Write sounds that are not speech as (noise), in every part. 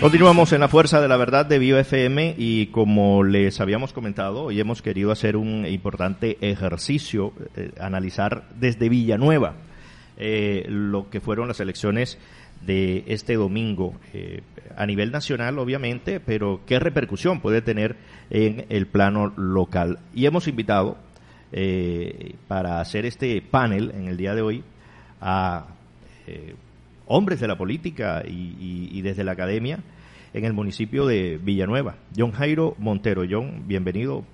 Continuamos en la fuerza de la verdad de Viva FM y como les habíamos comentado, hoy hemos querido hacer un importante ejercicio, eh, analizar desde Villanueva eh, lo que fueron las elecciones de este domingo eh, a nivel nacional, obviamente, pero qué repercusión puede tener en el plano local. Y hemos invitado para hacer este panel en el día de hoy a hombres de la política y, y, desde la academia en el municipio de Villanueva. John Jairo Montero. John, bienvenido.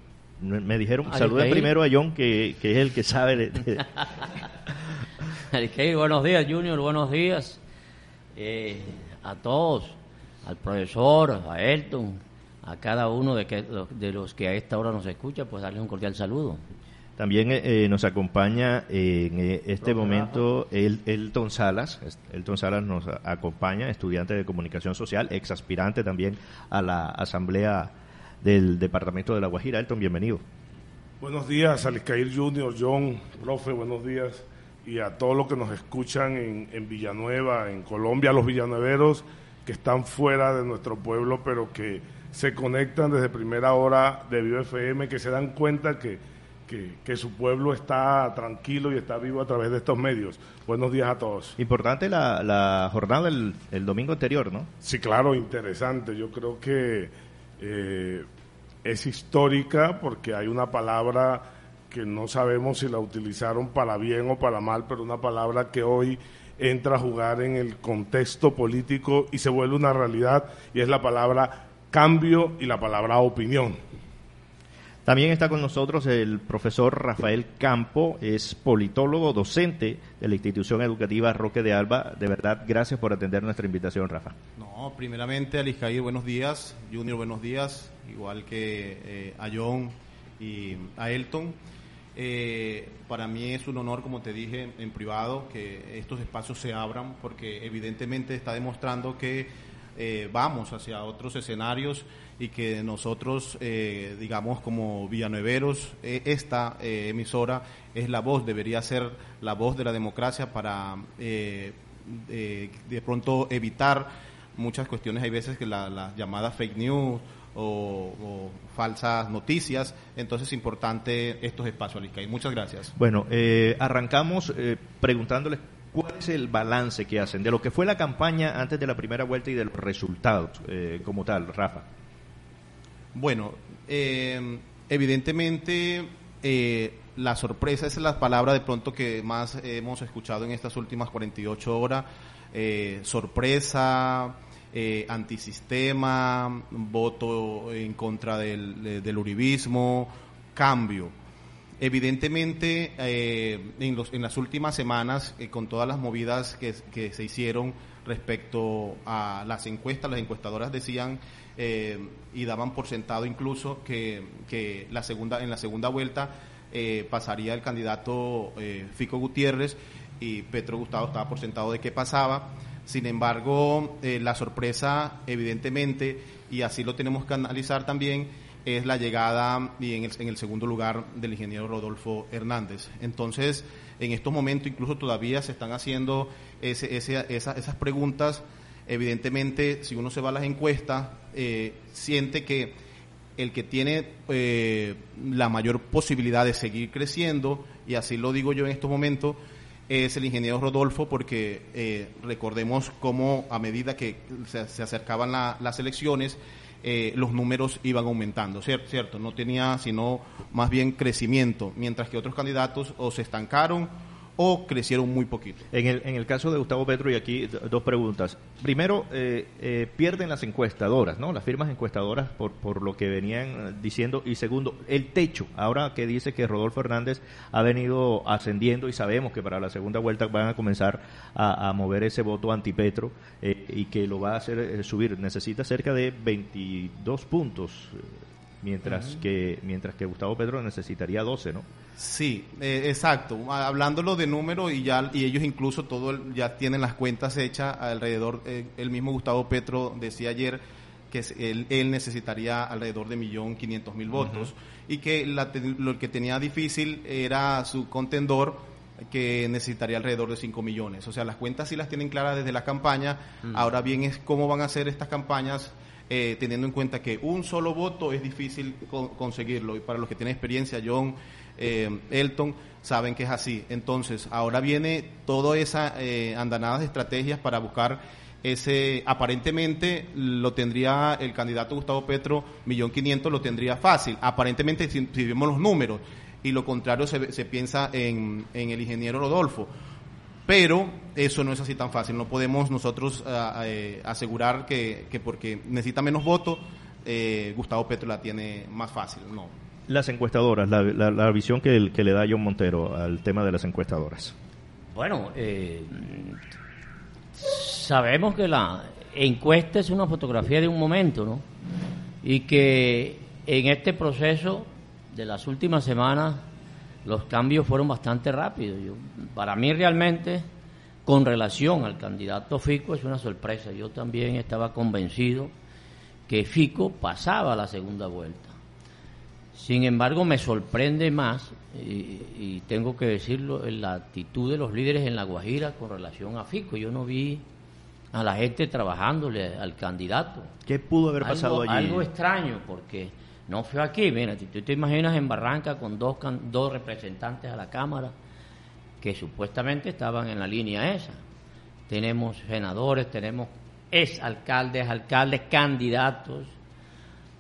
Me dijeron, saluda primero a John, que, que, es el que sabe. De, de... (laughs) buenos días, Junior, buenos días eh, a todos, al profesor, a Elton, a cada uno de, que, de los que a esta hora nos escucha, pues darles un cordial saludo. También eh, nos acompaña en eh, este momento el, Elton Salas. Elton Salas nos acompaña, estudiante de comunicación social, ex aspirante también a la asamblea del departamento de La Guajira. Elton, bienvenido. Buenos días, Aliscair Junior, John, profe, buenos días. Y a todos los que nos escuchan en, en Villanueva, en Colombia, los villanueveros que están fuera de nuestro pueblo, pero que se conectan desde primera hora de Vivo FM, que se dan cuenta que que, su pueblo está tranquilo y está vivo a través de estos medios. Buenos días a todos. Importante la, la jornada del el domingo anterior, ¿no? Sí, claro, interesante. Yo creo que eh, es histórica porque hay una palabra que no sabemos si la utilizaron para bien o para mal, pero una palabra que hoy entra a jugar en el contexto político y se vuelve una realidad y es la palabra cambio y la palabra opinión. También está con nosotros el profesor Rafael Campo, es politólogo, docente de la institución educativa Roque de Alba. De verdad, gracias por atender nuestra invitación, Rafa. No, primeramente, Alijair, buenos días. Junior, buenos días. Igual que eh, a John y a Elton. Eh, para mí es un honor, como te dije en privado, que estos espacios se abran porque evidentemente está demostrando que eh, vamos hacia otros escenarios y que nosotros, eh, digamos, como villanueveros, eh, esta eh, emisora es la voz, debería ser la voz de la democracia para de pronto evitar muchas cuestiones. Hay veces que las la llamadas fake news o, falsas noticias. Entonces es importante estos espacios, y Muchas gracias. Bueno, arrancamos preguntándoles cuál es el balance que hacen de lo que fue la campaña antes de la primera vuelta y de los resultados como tal, Rafa. Bueno, eh, evidentemente eh, la sorpresa es la palabra de pronto que más hemos escuchado en estas últimas 48 horas. Eh, sorpresa, antisistema, voto en contra del, uribismo, cambio. Evidentemente, en, los, en, las últimas semanas, con todas las movidas que, que se hicieron respecto a las encuestas, las encuestadoras decían eh, y daban por sentado incluso que, que la segunda, en la segunda vuelta eh, pasaría el candidato eh, Fico Gutiérrez y Petro Gustavo estaba por sentado de que pasaba. Sin embargo, la sorpresa, evidentemente, y así lo tenemos que analizar también, es la llegada y en el, en el segundo lugar del ingeniero Rodolfo Hernández. Entonces, en estos momentos incluso todavía se están haciendo ese, ese, esas preguntas evidentemente, si uno se va a las encuestas, eh, siente que el que tiene eh, la mayor posibilidad de seguir creciendo, y así lo digo yo en estos momentos, es el ingeniero Rodolfo, porque eh, recordemos cómo a medida que se, acercaban las elecciones, los números iban aumentando, ¿cierto? ¿cierto? No tenía sino más bien crecimiento, mientras que otros candidatos o se estancaron o crecieron muy poquito. En el, en el caso de Gustavo Petro, y aquí dos preguntas. Primero, eh, eh, pierden las encuestadoras, ¿no? Las firmas encuestadoras por, por lo que venían diciendo. Y segundo, el techo. Ahora que dice que Rodolfo Hernández ha venido ascendiendo y sabemos que para la segunda vuelta van a comenzar a, mover ese voto antipetro eh, y que lo va a hacer subir. Necesita cerca de 22 puntos mientras que mientras que Gustavo Petro necesitaría 12, ¿no? Sí, eh, exacto. Hablándolo de número y ya y ellos incluso todo ya tienen las cuentas hechas alrededor. Eh, el mismo Gustavo Petro decía ayer que él, necesitaría alrededor de millón quinientos mil votos y que lo que tenía difícil era su contendor que necesitaría alrededor de 5 millones. O sea, las cuentas sí las tienen claras desde la campaña. Ahora bien es cómo van a hacer estas campañas eh, teniendo en cuenta que un solo voto es difícil conseguirlo. Y para los que tienen experiencia, John, eh, Elton, saben que es así. Entonces, ahora viene toda esa eh, andanada de estrategias para buscar ese, aparentemente lo tendría el candidato Gustavo Petro, millón quinientos, lo tendría fácil. Aparentemente, si, vemos los números, y lo contrario se, se piensa en, en el ingeniero Rodolfo. Pero eso no es así tan fácil. No podemos nosotros ah, eh, asegurar que, porque necesita menos votos, eh, Gustavo Petro la tiene más fácil. No. Las encuestadoras, la, la, visión que, que, le da John Montero al tema de las encuestadoras. Bueno, eh, sabemos que la encuesta es una fotografía de un momento, ¿no? Y que en este proceso de las últimas semanas los cambios fueron bastante rápidos. Yo, para mí realmente, con relación al candidato Fico, es una sorpresa. Yo también estaba convencido que Fico pasaba la segunda vuelta. Sin embargo, me sorprende más, y, tengo que decirlo, la actitud de los líderes en La Guajira con relación a Fico. Yo no vi a la gente trabajándole al candidato. ¿Qué pudo haber pasado allí? Algo extraño, porque no fue aquí, mira, tú te imaginas en Barranca con dos, dos representantes a la Cámara que supuestamente estaban en la línea esa. Tenemos senadores, tenemos ex alcaldes, alcaldes, candidatos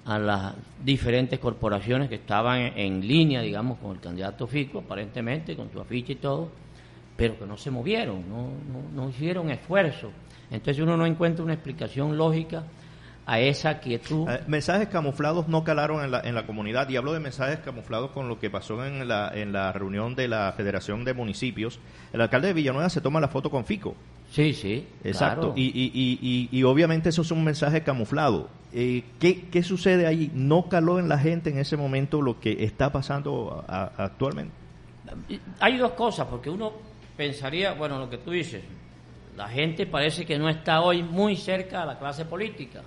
a las diferentes corporaciones que estaban en, línea, digamos, con el candidato Fico, aparentemente, con su afiche y todo, pero que no se movieron, no, no, no hicieron esfuerzo. Entonces uno no encuentra una explicación lógica a esa quietud. Eh, mensajes camuflados no calaron en la, en la comunidad y hablo de mensajes camuflados con lo que pasó en la, en la reunión de la Federación de Municipios. El alcalde de Villanueva se toma la foto con Fico. Sí, sí. Exacto. Y, y, y, y, obviamente eso es un mensaje camuflado. Eh, ¿qué, ¿Qué sucede ahí? ¿No caló en la gente en ese momento lo que está pasando actualmente? Hay dos cosas, porque uno pensaría, bueno, lo que tú dices, la gente parece que no está hoy muy cerca de la clase política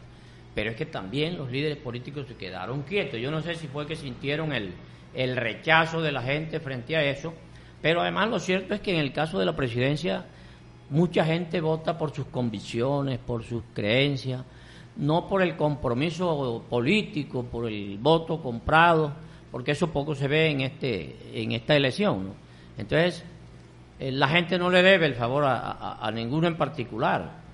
pero es que también los líderes políticos se quedaron quietos. Yo no sé si fue que sintieron el, el rechazo de la gente frente a eso, pero además lo cierto es que en el caso de la presidencia mucha gente vota por sus convicciones, por sus creencias, no por el compromiso político, por el voto comprado, porque eso poco se ve en este en esta elección. Entonces, eh, la gente no le debe el favor a, a ninguno en particular.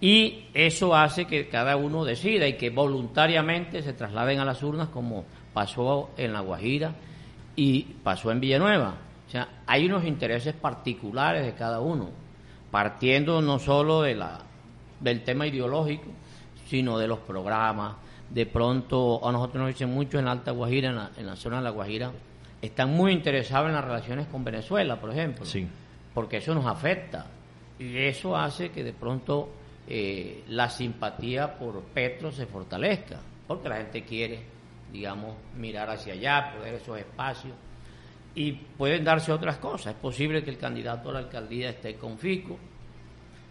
Y eso hace que cada uno decida y que voluntariamente se trasladen a las urnas como pasó en La Guajira y pasó en Villanueva. O sea, hay unos intereses particulares de cada uno, partiendo no solo de la, del tema ideológico, sino de los programas. De pronto, a nosotros nos dicen mucho en la Alta Guajira, en la, en la zona de La Guajira, están muy interesados en las relaciones con Venezuela, por ejemplo. Sí. Porque eso nos afecta. Y eso hace que de pronto eh, la simpatía por Petro se fortalezca, porque la gente quiere, digamos, mirar hacia allá, poder esos espacios. Y pueden darse otras cosas. Es posible que el candidato a la alcaldía esté con Fico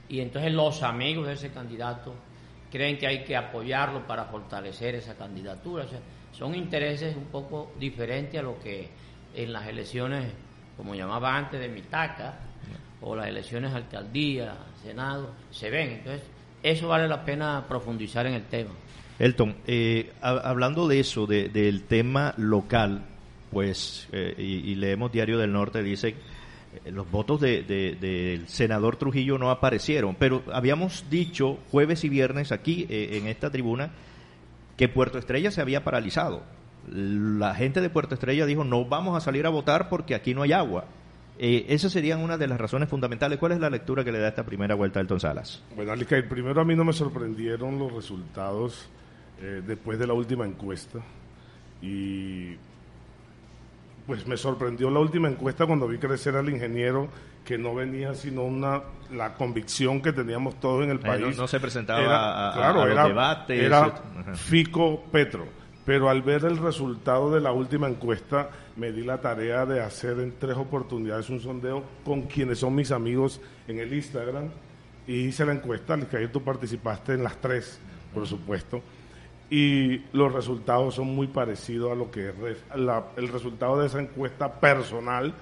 y entonces los amigos de ese candidato creen que hay que apoyarlo para fortalecer esa candidatura. son intereses un poco diferentes a lo que en las elecciones, como llamaba antes, de Mitaca, o las elecciones a alcaldía, Senado, se ven. Entonces, eso vale la pena profundizar en el tema. Elton, eh, hablando de eso, del tema local, pues, eh, y, leemos Diario del Norte, dice, eh, los votos del de, senador Trujillo no aparecieron, pero habíamos dicho jueves y viernes aquí en esta tribuna que Puerto Estrella se había paralizado. La gente de Puerto Estrella dijo, no vamos a salir a votar porque aquí no hay agua Eh, esas serían una de las razones fundamentales. ¿Cuál es la lectura que le da esta primera vuelta a Elton Salas? Bueno, Alicair, primero a mí no me sorprendieron los resultados eh, después de la última encuesta. Y pues me sorprendió la última encuesta cuando vi crecer al ingeniero que no venía sino una la convicción que teníamos todos en el Eh, país. no, no se presentaba Era- a, claro, a los era, debates. era. Fico Petro. Pero al ver el resultado de la última encuesta, me di la tarea de hacer en tres oportunidades un sondeo con quienes son mis amigos en el Instagram y hice la encuesta, que ayer tú participaste en las tres, por supuesto, y los resultados son muy parecidos a lo que es la- el resultado de esa encuesta personal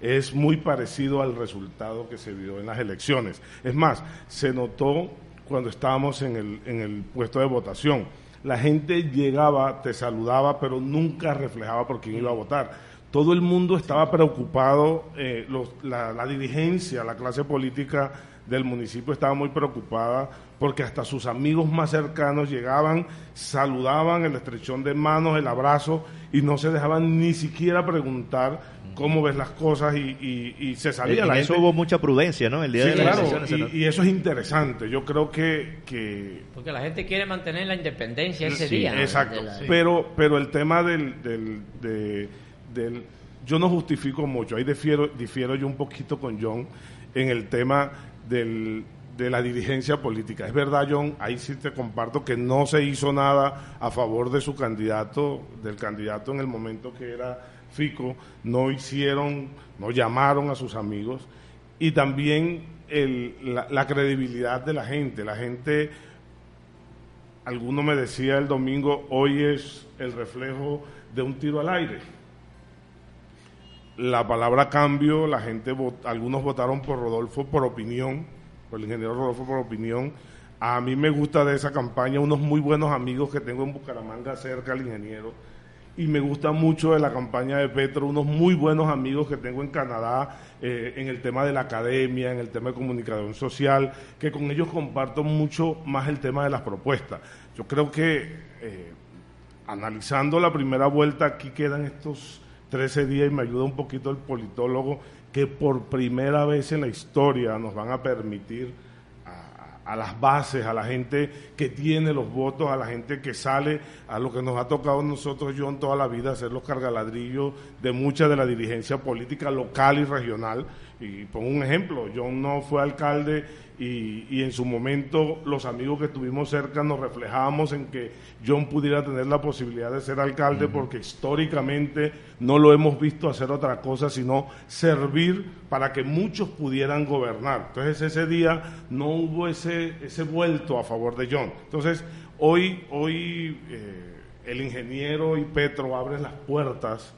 es muy parecido al resultado que se vio en las elecciones. Es más, se notó cuando estábamos en el, en el puesto de votación. La gente llegaba, te saludaba, pero nunca reflejaba por quién iba a votar. Todo el mundo estaba preocupado, eh, los- la, la dirigencia, la clase política del municipio estaba muy preocupada porque hasta sus amigos más cercanos llegaban, saludaban el estrechón de manos, el abrazo y no se dejaban ni siquiera preguntar cómo ves las cosas y, y- y se salía En la eso gente. hubo mucha prudencia, ¿no? El día Sí, de las claro, y, y eso es interesante. Yo creo que, que Porque la gente quiere mantener la independencia ese Sí, día. Exacto. la- Pero, pero el tema del, del, de- del- Yo no justifico mucho. Ahí difiero, difiero yo un poquito con John en el tema del, de la dirigencia política. Es verdad, John, ahí sí te comparto que no se hizo nada a favor de su candidato, del candidato en el momento que era Fico. No hicieron, no llamaron a sus amigos. Y también el- la, credibilidad de la gente. La gente alguno me decía el domingo, hoy es el reflejo de un tiro al aire. La palabra cambio, la gente, vot- algunos votaron por Rodolfo por opinión, por el ingeniero Rodolfo por opinión. A mí me gusta de esa campaña unos muy buenos amigos que tengo en Bucaramanga cerca al ingeniero. Y me gusta mucho de la campaña de Petro, unos muy buenos amigos que tengo en Canadá eh, en el tema de la academia, en el tema de comunicación social, que con ellos comparto mucho más el tema de las propuestas. Yo creo que eh, analizando la primera vuelta, aquí quedan estos 13 días y me ayuda un poquito el politólogo, que por primera vez en la historia nos van a permitir a, las bases, a la gente que tiene los votos, a la gente que sale, a lo que nos ha tocado a nosotros, John, toda la vida, ser los cargaladrillos de mucha de la dirigencia política local y regional. Y pongo un ejemplo, John no fue alcalde y, y en su momento los amigos que estuvimos cerca nos reflejábamos en que John pudiera tener la posibilidad de ser alcalde porque históricamente no lo hemos visto hacer otra cosa sino servir para que muchos pudieran gobernar. Entonces ese día no hubo ese, ese vuelto a favor de John. Entonces hoy, hoy eh, el ingeniero y Petro abren las puertas,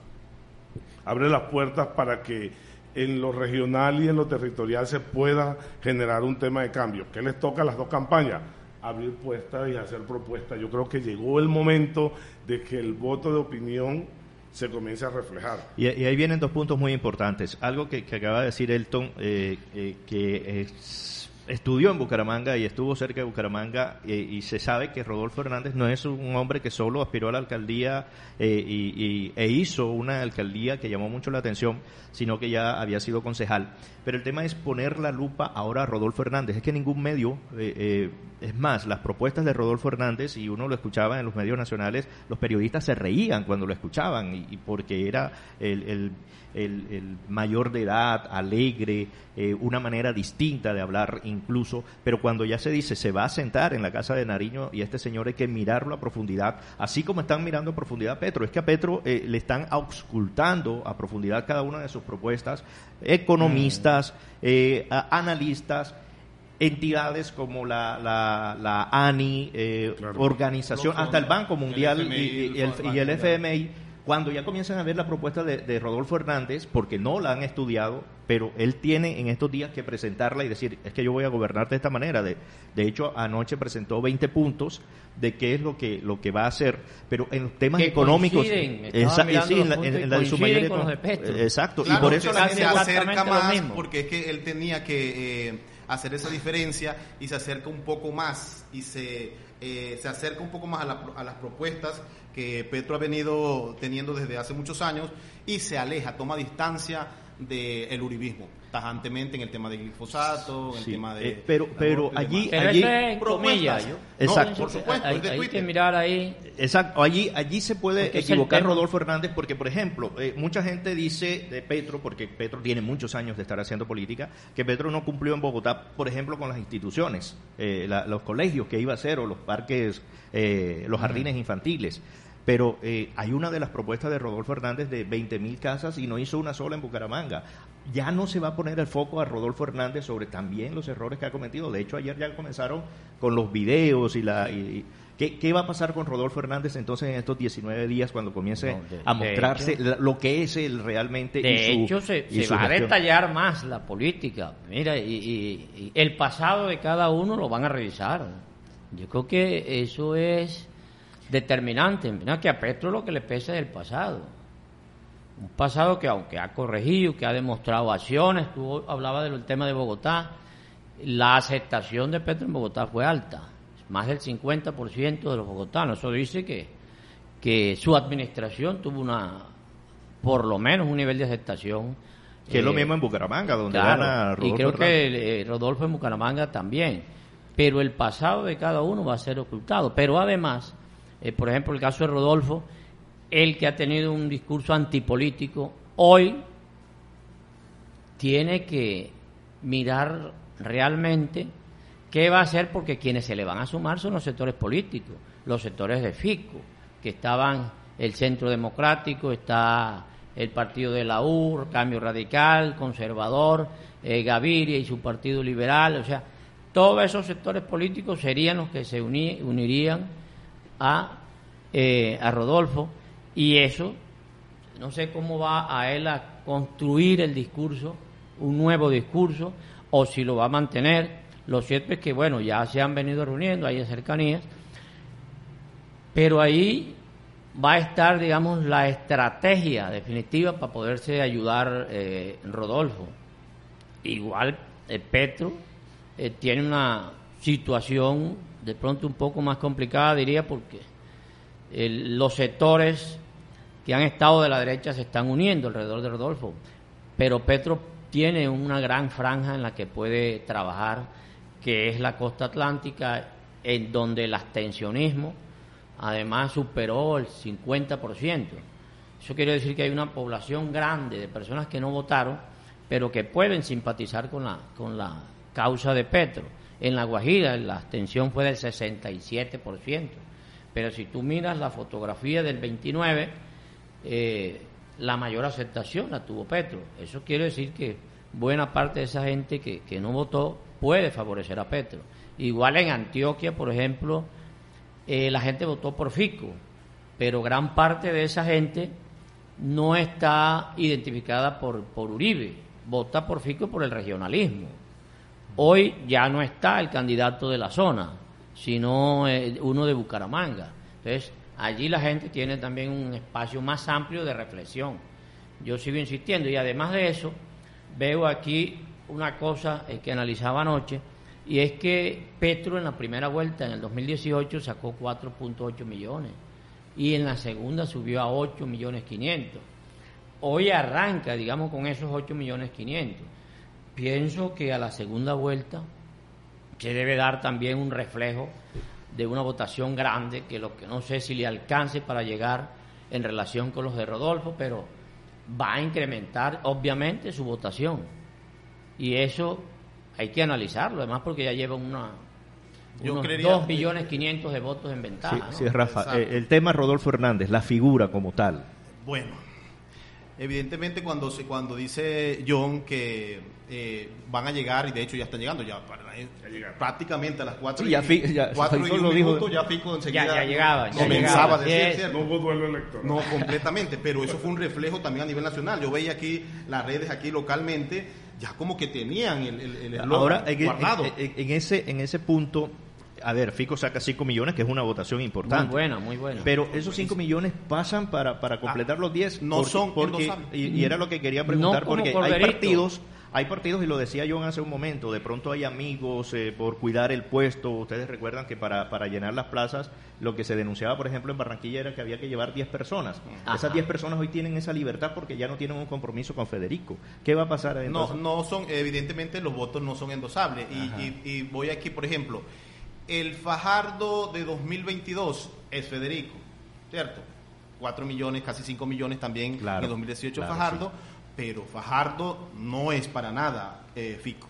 abren las puertas para que en lo regional y en lo territorial se pueda generar un tema de cambio. ¿Qué les toca a las dos campañas? Abrir puertas y hacer propuestas. Yo creo que llegó el momento de que el voto de opinión se comience a reflejar. Y, y ahí vienen dos puntos muy importantes. Algo que, que acaba de decir Elton, eh, eh, que es- estudió en Bucaramanga y estuvo cerca de Bucaramanga eh, y se sabe que Rodolfo Hernández no es un hombre que solo aspiró a la alcaldía eh, y, y- e hizo una alcaldía que llamó mucho la atención, sino que ya había sido concejal. Pero el tema es poner la lupa ahora a Rodolfo Hernández. Es que ningún medio, eh, eh, es más, las propuestas de Rodolfo Hernández, y uno lo escuchaba en los medios nacionales, los periodistas se reían cuando lo escuchaban, y, porque era el, mayor de edad, alegre, eh, una manera distinta de hablar incluso, pero cuando ya se dice se va a sentar en la casa de Nariño y este señor hay que mirarlo a profundidad, así como están mirando a profundidad a Petro, es que a Petro eh, le están auscultando a profundidad cada una de sus propuestas, economistas, eh, analistas, entidades como la, la, la ANI, eh, Claro. organización, hasta el Banco el Mundial FMI, y, y el, el y el Banco FMI, cuando ya comienzan a ver la propuesta de, de Rodolfo Hernández, porque no la han estudiado, pero él tiene en estos días que presentarla y decir, es que yo voy a gobernar de esta manera. De, de hecho, anoche presentó 20 puntos de qué es lo que, lo que va a hacer, pero en los temas Que económicos... Esa- sí, en la, puntos en- y en la de su mayoría con los. Eh, Exacto, Claro, y por eso la gente se acerca más mismo. porque es que él tenía que eh, hacer esa diferencia y se acerca un poco más y se, eh, se acerca un poco más a, la- a las propuestas que Petro ha venido teniendo desde hace muchos años y se aleja, toma distancia del uribismo, tajantemente en el tema del glifosato, en el Sí, tema de... eh, pero- pero allí-. Pero allí- en comillas. yo- Exacto. No, Por supuesto, hay, es de hay que mirar ahí. Exacto, allí, allí se puede Porque equivocar. Rodolfo Hernández porque, por ejemplo, eh, mucha gente dice de Petro, porque Petro tiene muchos años de estar haciendo política, que Petro no cumplió en Bogotá, por ejemplo, con las instituciones, eh, la- los colegios que iba a hacer o los parques, eh, los jardines infantiles. Pero eh, hay una de las propuestas de Rodolfo Hernández de 20 mil casas y no hizo una sola en Bucaramanga. Ya no se va a poner el foco a Rodolfo Hernández sobre también los errores que ha cometido. De hecho, ayer ya comenzaron con los videos y la... y- ¿Qué, qué va a pasar con Rodolfo Hernández entonces en estos 19 días cuando comience No, de- a mostrarse hecho- lo que es él realmente? De y su- hecho, se, y se su va a detallar más la política. Mira, y, y- y el pasado de cada uno lo van a revisar. Yo creo que eso es determinante. Mira, que a Petro lo que le pesa es el pasado. Un pasado que aunque ha corregido, que ha demostrado acciones, tú hablabas del tema de Bogotá, la aceptación de Petro en Bogotá fue alta, más del 50% de los bogotanos. Eso dice que, que su administración tuvo una, por lo menos un nivel de aceptación. Que es lo eh, mismo en Bucaramanga, donde Claro, gana y Rodolfo creo Hernández. que eh, Rodolfo en Bucaramanga también. Pero el pasado de cada uno va a ser ocultado. Pero además, eh, por ejemplo, el caso de Rodolfo, el que ha tenido un discurso antipolítico, hoy tiene que mirar realmente qué va a hacer porque quienes se le van a sumar son los sectores políticos, los sectores de FICO, que estaban el Centro Democrático, está el partido de la UR, Cambio Radical, Conservador, eh, Gaviria y su Partido Liberal, o sea, todos esos sectores políticos serían los que se unirían a, eh, a Rodolfo y eso no sé cómo va a él a construir el discurso, un nuevo discurso, o si lo va a mantener. Lo cierto es que, bueno, ya se han venido reuniendo, hay cercanías, pero ahí va a estar, digamos, la estrategia definitiva para poderse ayudar eh, Rodolfo. Igual eh, Petro eh, tiene una situación de pronto un poco más complicada, diría, porque el- los sectores que han estado de la derecha se están uniendo alrededor de Rodolfo, pero Petro tiene una gran franja en la que puede trabajar, que es la costa atlántica, en donde el abstencionismo además superó el 50%. Eso quiere decir que hay una población grande de personas que no votaron, pero que pueden simpatizar con la, con la causa de Petro. En La Guajira la abstención fue del 67%, pero si tú miras la fotografía del 29, eh, la mayor aceptación la tuvo Petro. Eso quiere decir que buena parte de esa gente que, que no votó puede favorecer a Petro. Igual en Antioquia, por ejemplo, eh, la gente votó por Fico, pero gran parte de esa gente no está identificada por, por Uribe, vota por Fico por el regionalismo. Hoy ya no está el candidato de la zona, sino eh, uno de Bucaramanga. Entonces, allí la gente tiene también un espacio más amplio de reflexión. Yo sigo insistiendo y además de eso, veo aquí una cosa eh, que analizaba anoche, y es que Petro en la primera vuelta, en el 2018, sacó 4.8 millones y en la segunda subió a 8 millones 500. Hoy arranca, digamos, con esos 8 millones 500. Pienso que a la segunda vuelta se debe dar también un reflejo de una votación grande, que lo que no sé si le alcance para llegar en relación con los de Rodolfo, pero va a incrementar obviamente su votación. Y eso hay que analizarlo, además porque ya lleva una, Yo unos creería- 2 millones 500 de votos en Sí, ventaja. ¿no? sí, Rafa. Exacto. eh, el tema Rodolfo Hernández, la figura como tal. Bueno, evidentemente cuando se, cuando dice John que eh, van a llegar, y de hecho ya están llegando, ya, para- eh, prácticamente a las 4 Sí, ya Fi- ya- cuatro y un ya Fico enseguida Ya- ya llegaba, ya comenzaba llegaba. a decir, ¿cierto? No hubo duelo electoral. No, completamente, pero eso fue un reflejo también a nivel nacional. Yo veía aquí las redes aquí localmente, ya como que tenían el, el, el eslogan Ahora, en, en- guardado. en- en ese, en ese punto, a ver, Fico saca 5 millones, que es una votación importante. Muy buena, muy buena. Pero esos 5 millones pasan para, para completar los 10. no son porque, y, y era lo que quería preguntar, No porque hay partidos, hay partidos, y lo decía yo hace un momento, de pronto hay amigos eh, por cuidar el puesto. Ustedes recuerdan que para, para llenar las plazas, lo que se denunciaba, por ejemplo, en Barranquilla era que había que llevar 10 personas. Esas 10 personas hoy tienen esa libertad porque ya no tienen un compromiso con Federico. ¿Qué va a pasar? No, no son, evidentemente los votos no son endosables. Y, y, voy aquí, por ejemplo, el Fajardo de 2022 es Federico, ¿cierto? 4 millones, casi 5 millones también en 2018 Fajardo pero Fajardo no es para nada eh, Fico,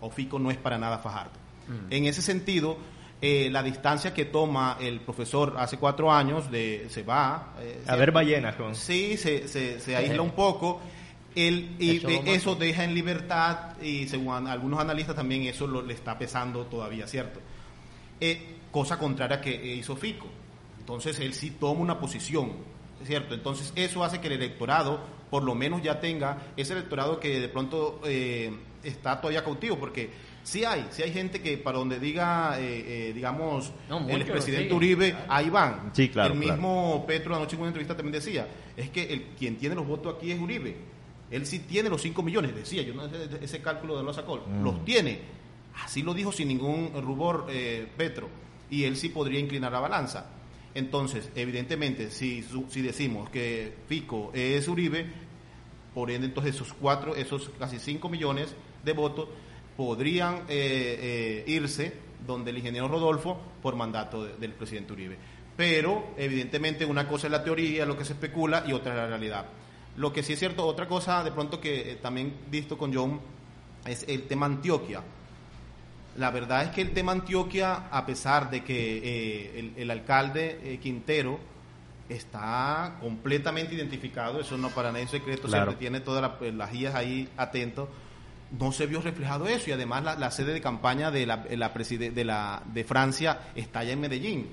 o Fico no es para nada Fajardo. Mm. En ese sentido, eh, la distancia que toma el profesor hace cuatro años de se va eh, a ver ballenas con sí se, se, aísla (laughs) un poco el, y eso, deja en libertad y según algunos analistas también eso le está pesando todavía cierto cosa contraria que hizo Fico. Entonces él sí toma una posición cierto entonces eso hace que el electorado por lo menos ya tenga ese electorado que de pronto eh, está todavía cautivo, porque sí hay, sí hay gente que para donde diga, eh, eh, digamos, el expresidente Uribe, ahí van. Sí, claro, el mismo Petro anoche en una entrevista también decía, es que el, quien tiene los votos aquí es Uribe. Él sí tiene los 5 millones, decía, yo no sé ese cálculo de los sacó, mm. los tiene. Así lo dijo sin ningún rubor Petro. Y él sí podría inclinar la balanza. Entonces, evidentemente, si, si decimos que Fico es Uribe, por ende, entonces esos cuatro, esos casi 5 millones de votos podrían eh, eh, irse donde el ingeniero Rodolfo por mandato del presidente Uribe. Pero, evidentemente, una cosa es la teoría, lo que se especula, y otra es la realidad. Lo que sí es cierto, otra cosa de pronto que eh, también visto con John es el tema Antioquia la verdad es que el tema Antioquia, a pesar de que eh, el, alcalde eh, Quintero está completamente identificado, eso no para nadie es secreto, siempre tiene todas eh, las guías ahí atentos, no se vio reflejado eso y además la, sede de campaña de la, de la de Francia está allá en Medellín.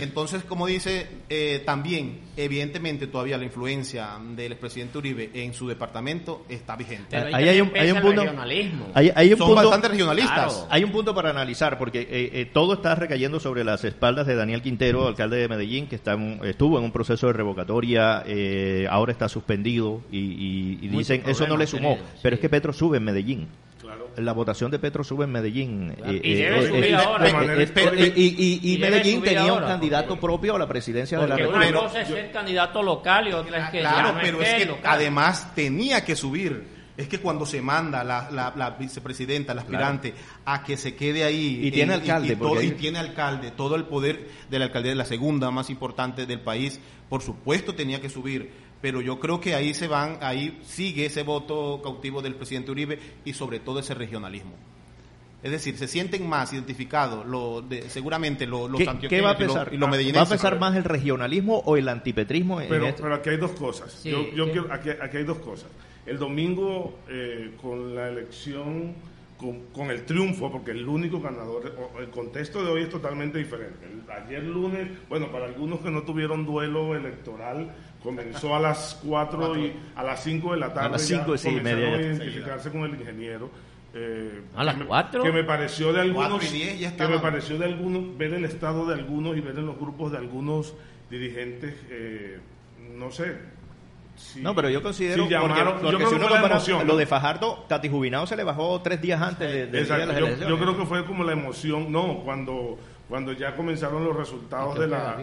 Entonces, como dice, eh, también, evidentemente, todavía la influencia del expresidente Uribe en su departamento está vigente. ahí hay, un, hay un punto. Hay, un Son bastante regionalistas. Hay un punto para analizar, porque eh, eh, todo está recayendo sobre las espaldas de Daniel Quintero, alcalde de Medellín, que está estuvo en un proceso de revocatoria, ahora está suspendido y, dicen eso no le sumó. Pero es que Petro sube en Medellín la votación de Petro sube en Medellín. y ahora. y, Medellín tenía un candidato propio a la presidencia de la República. Una cosa es ser candidato local y otra es que Claro, pero es que además tenía que subir. Es que cuando se manda la, la, vicepresidenta, la aspirante, a que se quede ahí. Y tiene alcalde. Y, tiene alcalde, todo el poder de la alcaldía, la segunda más importante del país, por supuesto tenía que subir pero yo creo que ahí se van, ahí sigue ese voto cautivo del presidente Uribe y sobre todo ese regionalismo. Es decir, se sienten más identificados, lo de, seguramente los ¿Qué, ¿qué va a pesar? Y los, ¿Va a pesar más el regionalismo o el antipetrismo? Pero, pero aquí hay dos cosas. yo, yo aquí, aquí, hay dos cosas. El domingo, eh, con la elección, con, con, el triunfo, porque el único ganador, el contexto de hoy es totalmente diferente. ayer lunes, bueno, para algunos que no tuvieron duelo electoral, comenzó a las 4 y a las 5 de la tarde. A las 5 sí, media. A identificarse con el ingeniero. Eh, a las 4 que me pareció de algunos que me pareció de algunos ver el estado de algunos y ver en los grupos de algunos dirigentes eh, no sé no, pero yo considero que si uno compara lo de Fajardo, Tati Jubinado se le bajó tres días antes de, de, las yo, yo, creo que fue como la emoción, no, cuando cuando ya comenzaron los resultados de la,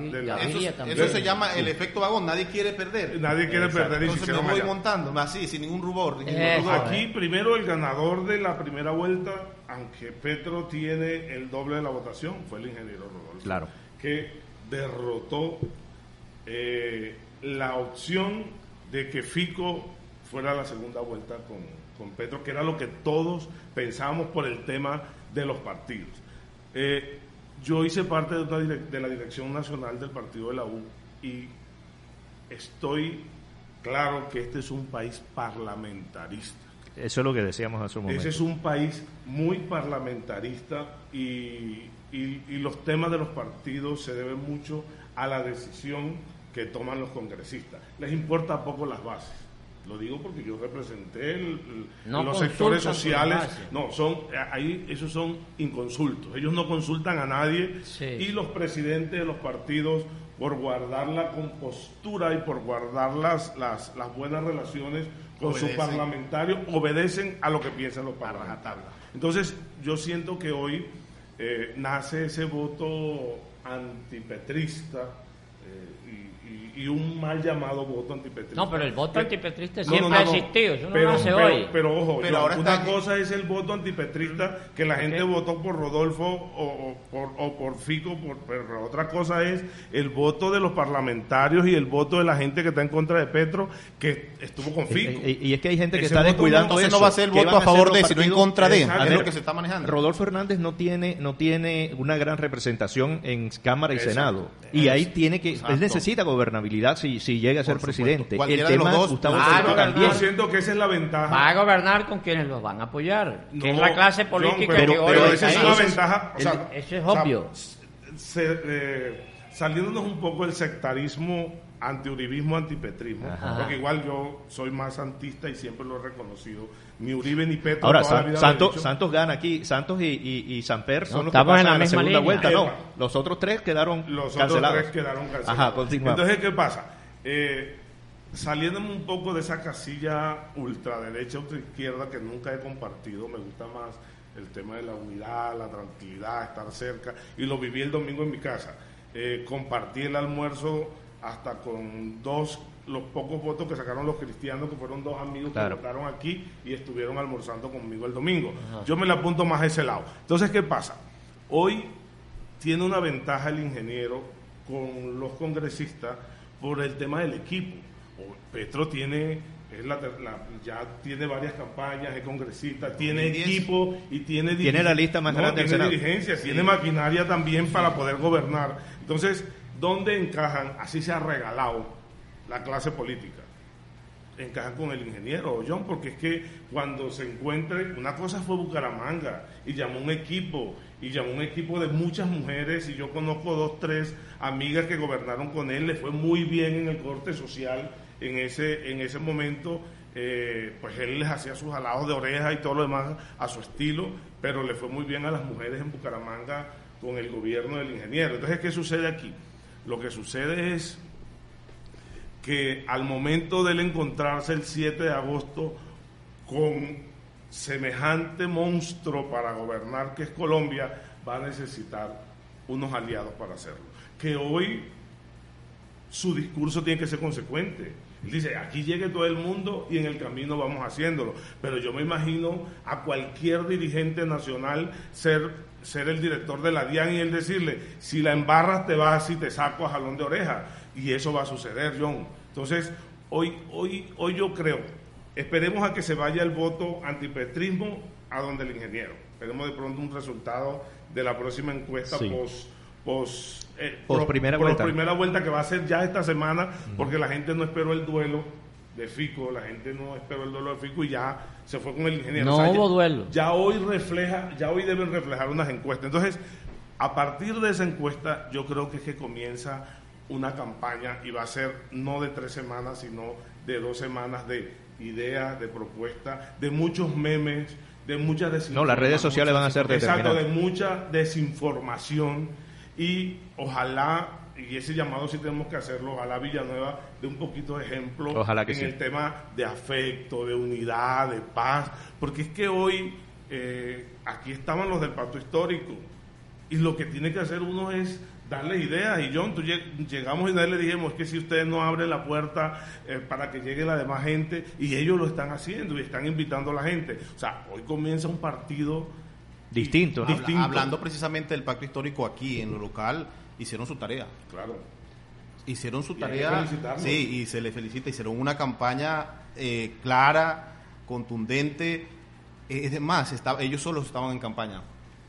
eso, se llama el efecto vagón nadie quiere perder. Nadie quiere perder entonces me voy montando así sin ningún rubor, aquí primero el ganador de la primera vuelta aunque Petro tiene el doble de la votación fue el ingeniero Rodolfo claro. que derrotó eh, la opción de que Fico fuera la segunda vuelta con, con Petro que era lo que todos pensábamos por el tema de los partidos eh, yo hice parte de, de la dirección nacional del partido de la U y estoy claro que este es un país parlamentarista. Eso es lo que decíamos hace un momento. Ese es un país muy parlamentarista y, y, los temas de los partidos se deben mucho a la decisión que toman los congresistas. Les importa poco las bases. Lo digo porque yo representé los sectores sociales. No, son ahí esos son inconsultos. Ellos no consultan a nadie y los presidentes de los partidos por guardar la compostura y por guardar las, las, buenas relaciones con sus parlamentarios, obedecen a lo que piensan los parlamentarios. Entonces, yo siento que hoy eh, nace ese voto antipetrista eh, y, un mal llamado voto antipetrista. No, pero el voto Que- antipetrista siempre no, no, ha existido, eso no pero, nace pero- hoy. Pero ojo, Pero ahora una está- cosa es el voto antipetrista, que la gente votó por Rodolfo o, o por, o por Fico, por- pero otra cosa es el voto de los parlamentarios y el voto de la gente que está en contra de Petro, que estuvo con Fico. Y, y es que hay gente que Ese está descuidando Entonces eso. no va a ser el ¿Qué voto a favor de, sino en contra de. Exacto. Es lo que se está manejando. Rodolfo Hernández no tiene no tiene una gran representación en Cámara y Exacto. Senado y ahí tiene que Exacto. él necesita gobernabilidad si, si llega a ser presidente. El Cualquiera de los tema dos, Gustavo no, también. Yo siento que esa es la ventaja. Va a gobernar con quienes los van a apoyar, que No, es la clase John, política pero, que hoy pero esa es una ventaja. o El- sea, eso es o sea, obvio. se- eh, saliéndonos un poco del sectarismo, antiuribismo, antipetrismo, Ajá. porque igual yo soy más santista y siempre lo he reconocido. Ni Uribe ni Petro. Ahora, toda la vida Santos, dicho. Santos gana aquí. Santos y, y, y Samper son No, los que estamos en pasan la a la misma segunda línea. vuelta. No, los otros tres quedaron Los otros cancelados. tres quedaron cancelados. Ajá. Entonces, ¿qué pasa? Eh, saliéndome un poco de esa casilla ultraderecha, ultraizquierda que nunca he compartido, me gusta más el tema de la unidad, la tranquilidad, estar cerca, y lo viví el domingo en mi casa. Eh, compartí el almuerzo hasta con dos, los pocos votos que sacaron los cristianos, que fueron dos amigos Claro. que votaron aquí y estuvieron almorzando conmigo el domingo. Yo me la apunto más a ese lado. Entonces, ¿qué pasa? Hoy tiene una ventaja el ingeniero con los congresistas por el tema del equipo. O- Petro tiene es la la- ya tiene varias campañas, es congresista, tiene 2010. equipo y tiene Tiene la lista más no, grande tiene dirigencia, tiene maquinaria también para poder gobernar. Entonces, ¿dónde encajan? Así se ha regalado la clase política encajan con el ingeniero John, porque es que cuando se encuentre, una cosa fue Bucaramanga y llamó un equipo, y llamó un equipo de muchas mujeres, y yo conozco dos, tres amigas que gobernaron con él, le fue muy bien en el corte social en ese, en ese momento, eh, pues él les hacía sus jalados de oreja y todo lo demás a su estilo, pero le fue muy bien a las mujeres en Bucaramanga con el gobierno del ingeniero. Entonces, ¿qué sucede aquí? Lo que sucede es que al momento de encontrarse el 7 de agosto con semejante monstruo para gobernar que es Colombia, va a necesitar unos aliados para hacerlo. Que hoy su discurso tiene que ser consecuente. Él dice, aquí llegue todo el mundo y en el camino vamos haciéndolo. Pero yo me imagino a cualquier dirigente nacional ser, ser el director de la DIAN y él decirle, si la embarras te vas y te saco a jalón de oreja. Y eso va a suceder, John. Entonces, hoy, hoy, hoy yo creo, esperemos a que se vaya el voto antipetrismo a donde el ingeniero. Esperemos de pronto un resultado de la próxima encuesta Sí. post, post, eh, pro- primera vuelta. primera vuelta que va a ser ya esta semana, porque la gente no esperó el duelo de Fico, la gente no esperó el duelo de Fico y ya se fue con el ingeniero. No ya- hubo duelo. Ya hoy refleja, ya hoy deben reflejar unas encuestas. Entonces, a partir de esa encuesta, yo creo que es que comienza una campaña y va a ser no de tres semanas, sino de dos semanas de ideas, de propuestas, de muchos memes, de muchas desinformación. No, las redes sociales van a ser Exacto, de mucha desinformación y ojalá, y ese llamado sí tenemos que hacerlo, ojalá Villanueva de un poquito de ejemplo Ojalá que en sí. el tema de afecto, de unidad, de paz, porque es que hoy eh, aquí estaban los del pacto histórico y lo que tiene que hacer uno es darle ideas y John, tú lleg- llegamos y nadie le dijimos es que si ustedes no abren la puerta eh, para que llegue la demás gente y ellos lo están haciendo y están invitando a la gente, o sea, hoy comienza un partido Distinto. ¿no? Habla- distinto. hablando precisamente del pacto histórico aquí en lo local, hicieron su tarea. claro, Hicieron su Y tarea. Sí, y se les felicita. Hicieron una campaña eh, clara, contundente. Eh, Es más, estaba- ellos solos estaban en campaña.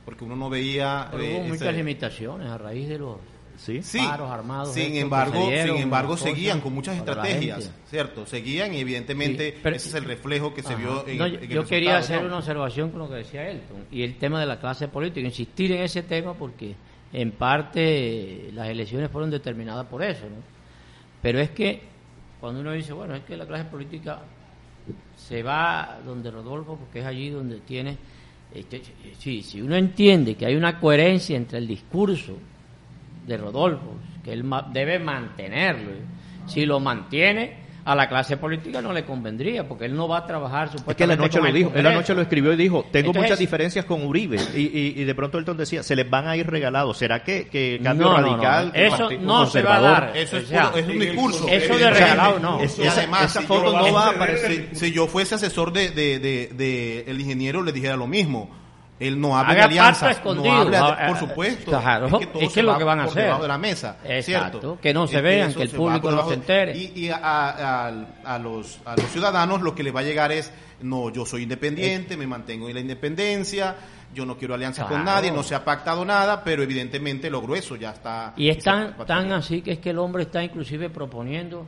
Porque uno no veía. Pero eh, hubo muchas ese- limitaciones a raíz de los Sí. Sí, paros armados sin embargo, sin embargo seguían con muchas estrategias. ¿cierto? Seguían y evidentemente Sí, pero- ese es el reflejo que se vio en, No, el- yo en el yo quería hacer ¿no? una observación con lo que decía Elton y el tema de la clase política, insistir en ese tema porque en parte las elecciones fueron determinadas por eso, ¿no? Pero es que cuando uno dice, bueno, es que la clase política se va donde Rodolfo porque es allí donde tiene este, sí, si uno entiende que hay una coherencia entre el discurso de Rodolfo, que él debe mantenerlo. ¿eh? Si lo mantiene, a la clase política no le convendría, porque él no va a trabajar Es que la noche lo dijo, él la noche lo escribió y dijo, tengo Entonces- muchas diferencias con Uribe. Y, y, y de pronto Elton decía, se les van a ir regalados. ¿Será que, que cambio No, no, no, radical? Eso no se va a conservador? dar. Eso es, O sea, puro- es un discurso. eso de regalado, no. Es- Y esa- además, esa si foto yo- no va a si- aparecer. Si, si yo fuese asesor de, de, de- de el ingeniero, le dijera lo mismo. Él no habla de alianzas. No habla de- por ah, supuesto. claro. todo Es que se es lo va que van a por hacer. de la mesa. Exacto. ¿cierto? Que no se vean, que el se público no se entere. Y, y a, a- a los, a los ciudadanos lo que les va a llegar es, no, yo soy independiente, me mantengo en la independencia, yo no quiero alianza con nadie, no se ha pactado nada, pero evidentemente lo grueso ya está. Y es tan, tan así que es que el hombre está inclusive proponiendo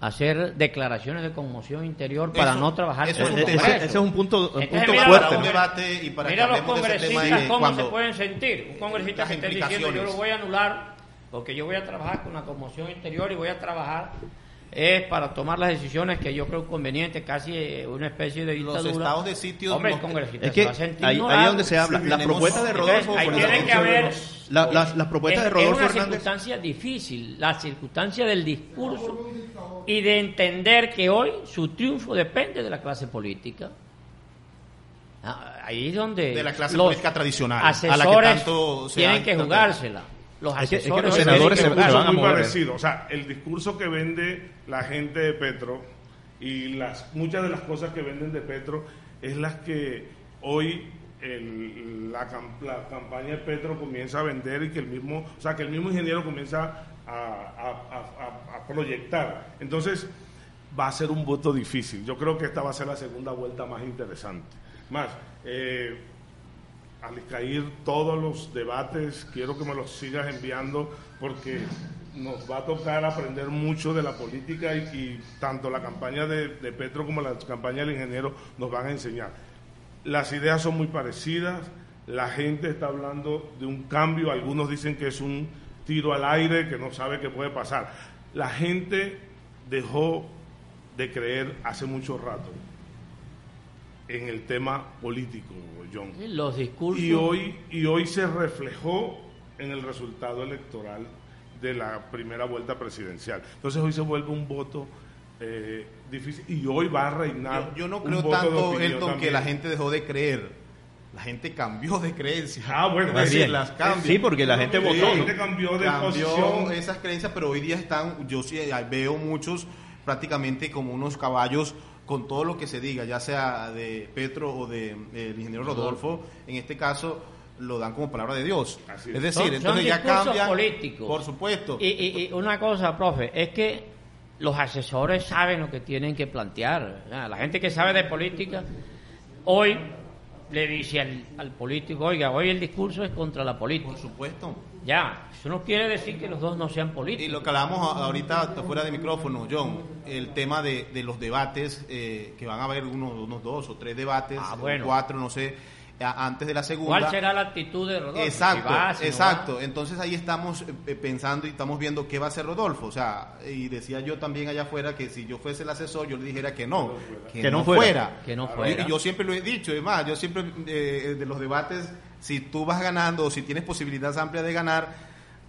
hacer declaraciones de conmoción interior para Eso- no trabajar eso con el Ese. Congreso. ese es un punto, un Entonces, punto mira fuerte. un debate y para Mira que los hablemos de ese tema congresistas cómo cuando- se pueden sentir. Un congresista que esté diciendo yo lo voy a anular porque yo voy a trabajar con la conmoción interior y voy a trabajar es para tomar las decisiones que yo creo convenientes, casi eh, una especie de Los dictadura. estados de sitio Hombre, no- el congresista Es se que va a sentir ahí, ahí donde se habla. Sí, Las tenemos- propuestas de Entonces, Rodolfo. ahí tiene que haber la- las, las propuestas es, de Rodolfo es una Hernández. circunstancia difícil, la circunstancia del discurso y de entender que hoy su triunfo depende de la clase política. Ah, Ahí es donde De la clase los política tradicional, a la que asesores tanto se tienen que jugársela. Los Es que- es que asesores los senadores se- van es a muy mover. parecido. O sea, el discurso que vende la gente de Petro y las muchas de las cosas que venden de Petro es las que hoy el- la, la campaña de Petro comienza a vender y que el mismo, o sea, que el mismo ingeniero comienza a, a- a- a- a proyectar. Entonces, va a ser un voto difícil. Yo creo que esta va a ser la segunda vuelta más interesante. Más, eh, Alicair, todos los debates, quiero que me los sigas enviando porque nos va a tocar aprender mucho de la política y, tanto la campaña de Petro como la campaña del ingeniero nos van a enseñar. Las ideas son muy parecidas, la gente está hablando de un cambio, algunos dicen que es un tiro al aire, que no sabe qué puede pasar. La gente dejó de creer hace mucho rato en el tema político, John. Los discursos. Y hoy, y hoy se reflejó en el resultado electoral de la primera vuelta presidencial. Entonces hoy se vuelve un voto eh, difícil y hoy va a reinar. Yo, yo no un creo tanto, Elton, que también. la gente dejó de creer. La gente cambió de creencia. Ah, bueno, es muy decir, bien. las cambia. Sí, porque la gente Sí, votó. La gente cambió de cambió posición. esas creencias, pero hoy día están, yo sí veo muchos prácticamente como unos caballos con todo lo que se diga, ya sea de Petro o de eh, el ingeniero Rodolfo, en este caso lo dan como palabra de Dios. Así es. es decir, Son- son entonces ya políticos. Por supuesto. Y, y- y una cosa, profe, es que los asesores saben lo que tienen que plantear. ¿verdad? La gente que sabe de política, hoy le dice al, al político, oiga, hoy el discurso es contra la política. por supuesto. Ya, eso no quiere decir que los dos no sean Y políticos. lo que hablábamos ahorita fuera de micrófono, John, el tema de, de los debates, eh, que van a haber unos, unos dos o tres debates, Ah, bueno. cuatro, no sé, antes de la segunda. ¿Cuál será la actitud de Rodolfo? Exacto, Si va, si exacto. Entonces ahí estamos eh, pensando y estamos viendo qué va a hacer Rodolfo. O sea, y decía yo también allá afuera que si yo fuese el asesor, yo le dijera que no, que, Que no no fuera. fuera. Que no Y- fuera. Y yo siempre lo he dicho, es más, yo siempre eh, de los debates, si tú vas ganando o si tienes posibilidades amplias de ganar,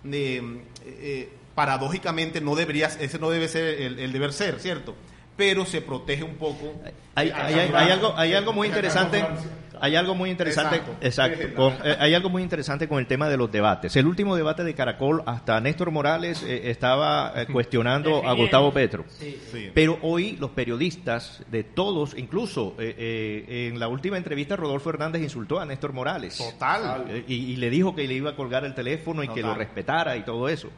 eh, eh, paradójicamente no deberías, ese no debe ser el, el deber ser, ¿cierto? Pero se protege un poco. Hay, hay- hay- hay algo, hay algo muy interesante. Hay algo muy interesante, Exacto. exacto. con- eh, hay algo muy interesante con el tema de los debates. El último debate de Caracol, hasta Néstor Morales eh, estaba eh, (laughs) cuestionando a. Gustavo Petro. Sí. Sí. Pero hoy los periodistas de todos, incluso eh, eh, en la última entrevista Rodolfo Hernández insultó a Néstor Morales. Total. Eh, y, y le dijo que le iba a colgar el teléfono y que lo respetara y todo eso.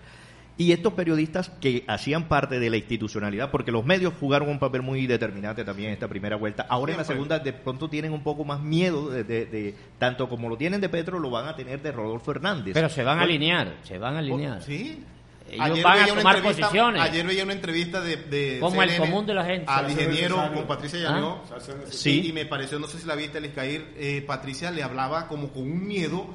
Y estos periodistas que hacían parte de la institucionalidad, porque los medios jugaron un papel muy determinante también en esta primera vuelta, ahora en la segunda de pronto tienen un poco más miedo de, de- de- tanto como lo tienen de Petro, lo van a tener de Rodolfo Hernández. Pero se van a alinear, se van a alinear. Sí. Ellos van a tomar posiciones. Ayer veía una entrevista de, de Como el común de la gente. Al ingeniero con Patricia ¿Ah? Hace necesario. Sí. Y, me pareció, no sé si la viste, Aliscair, eh, Patricia le hablaba como con un miedo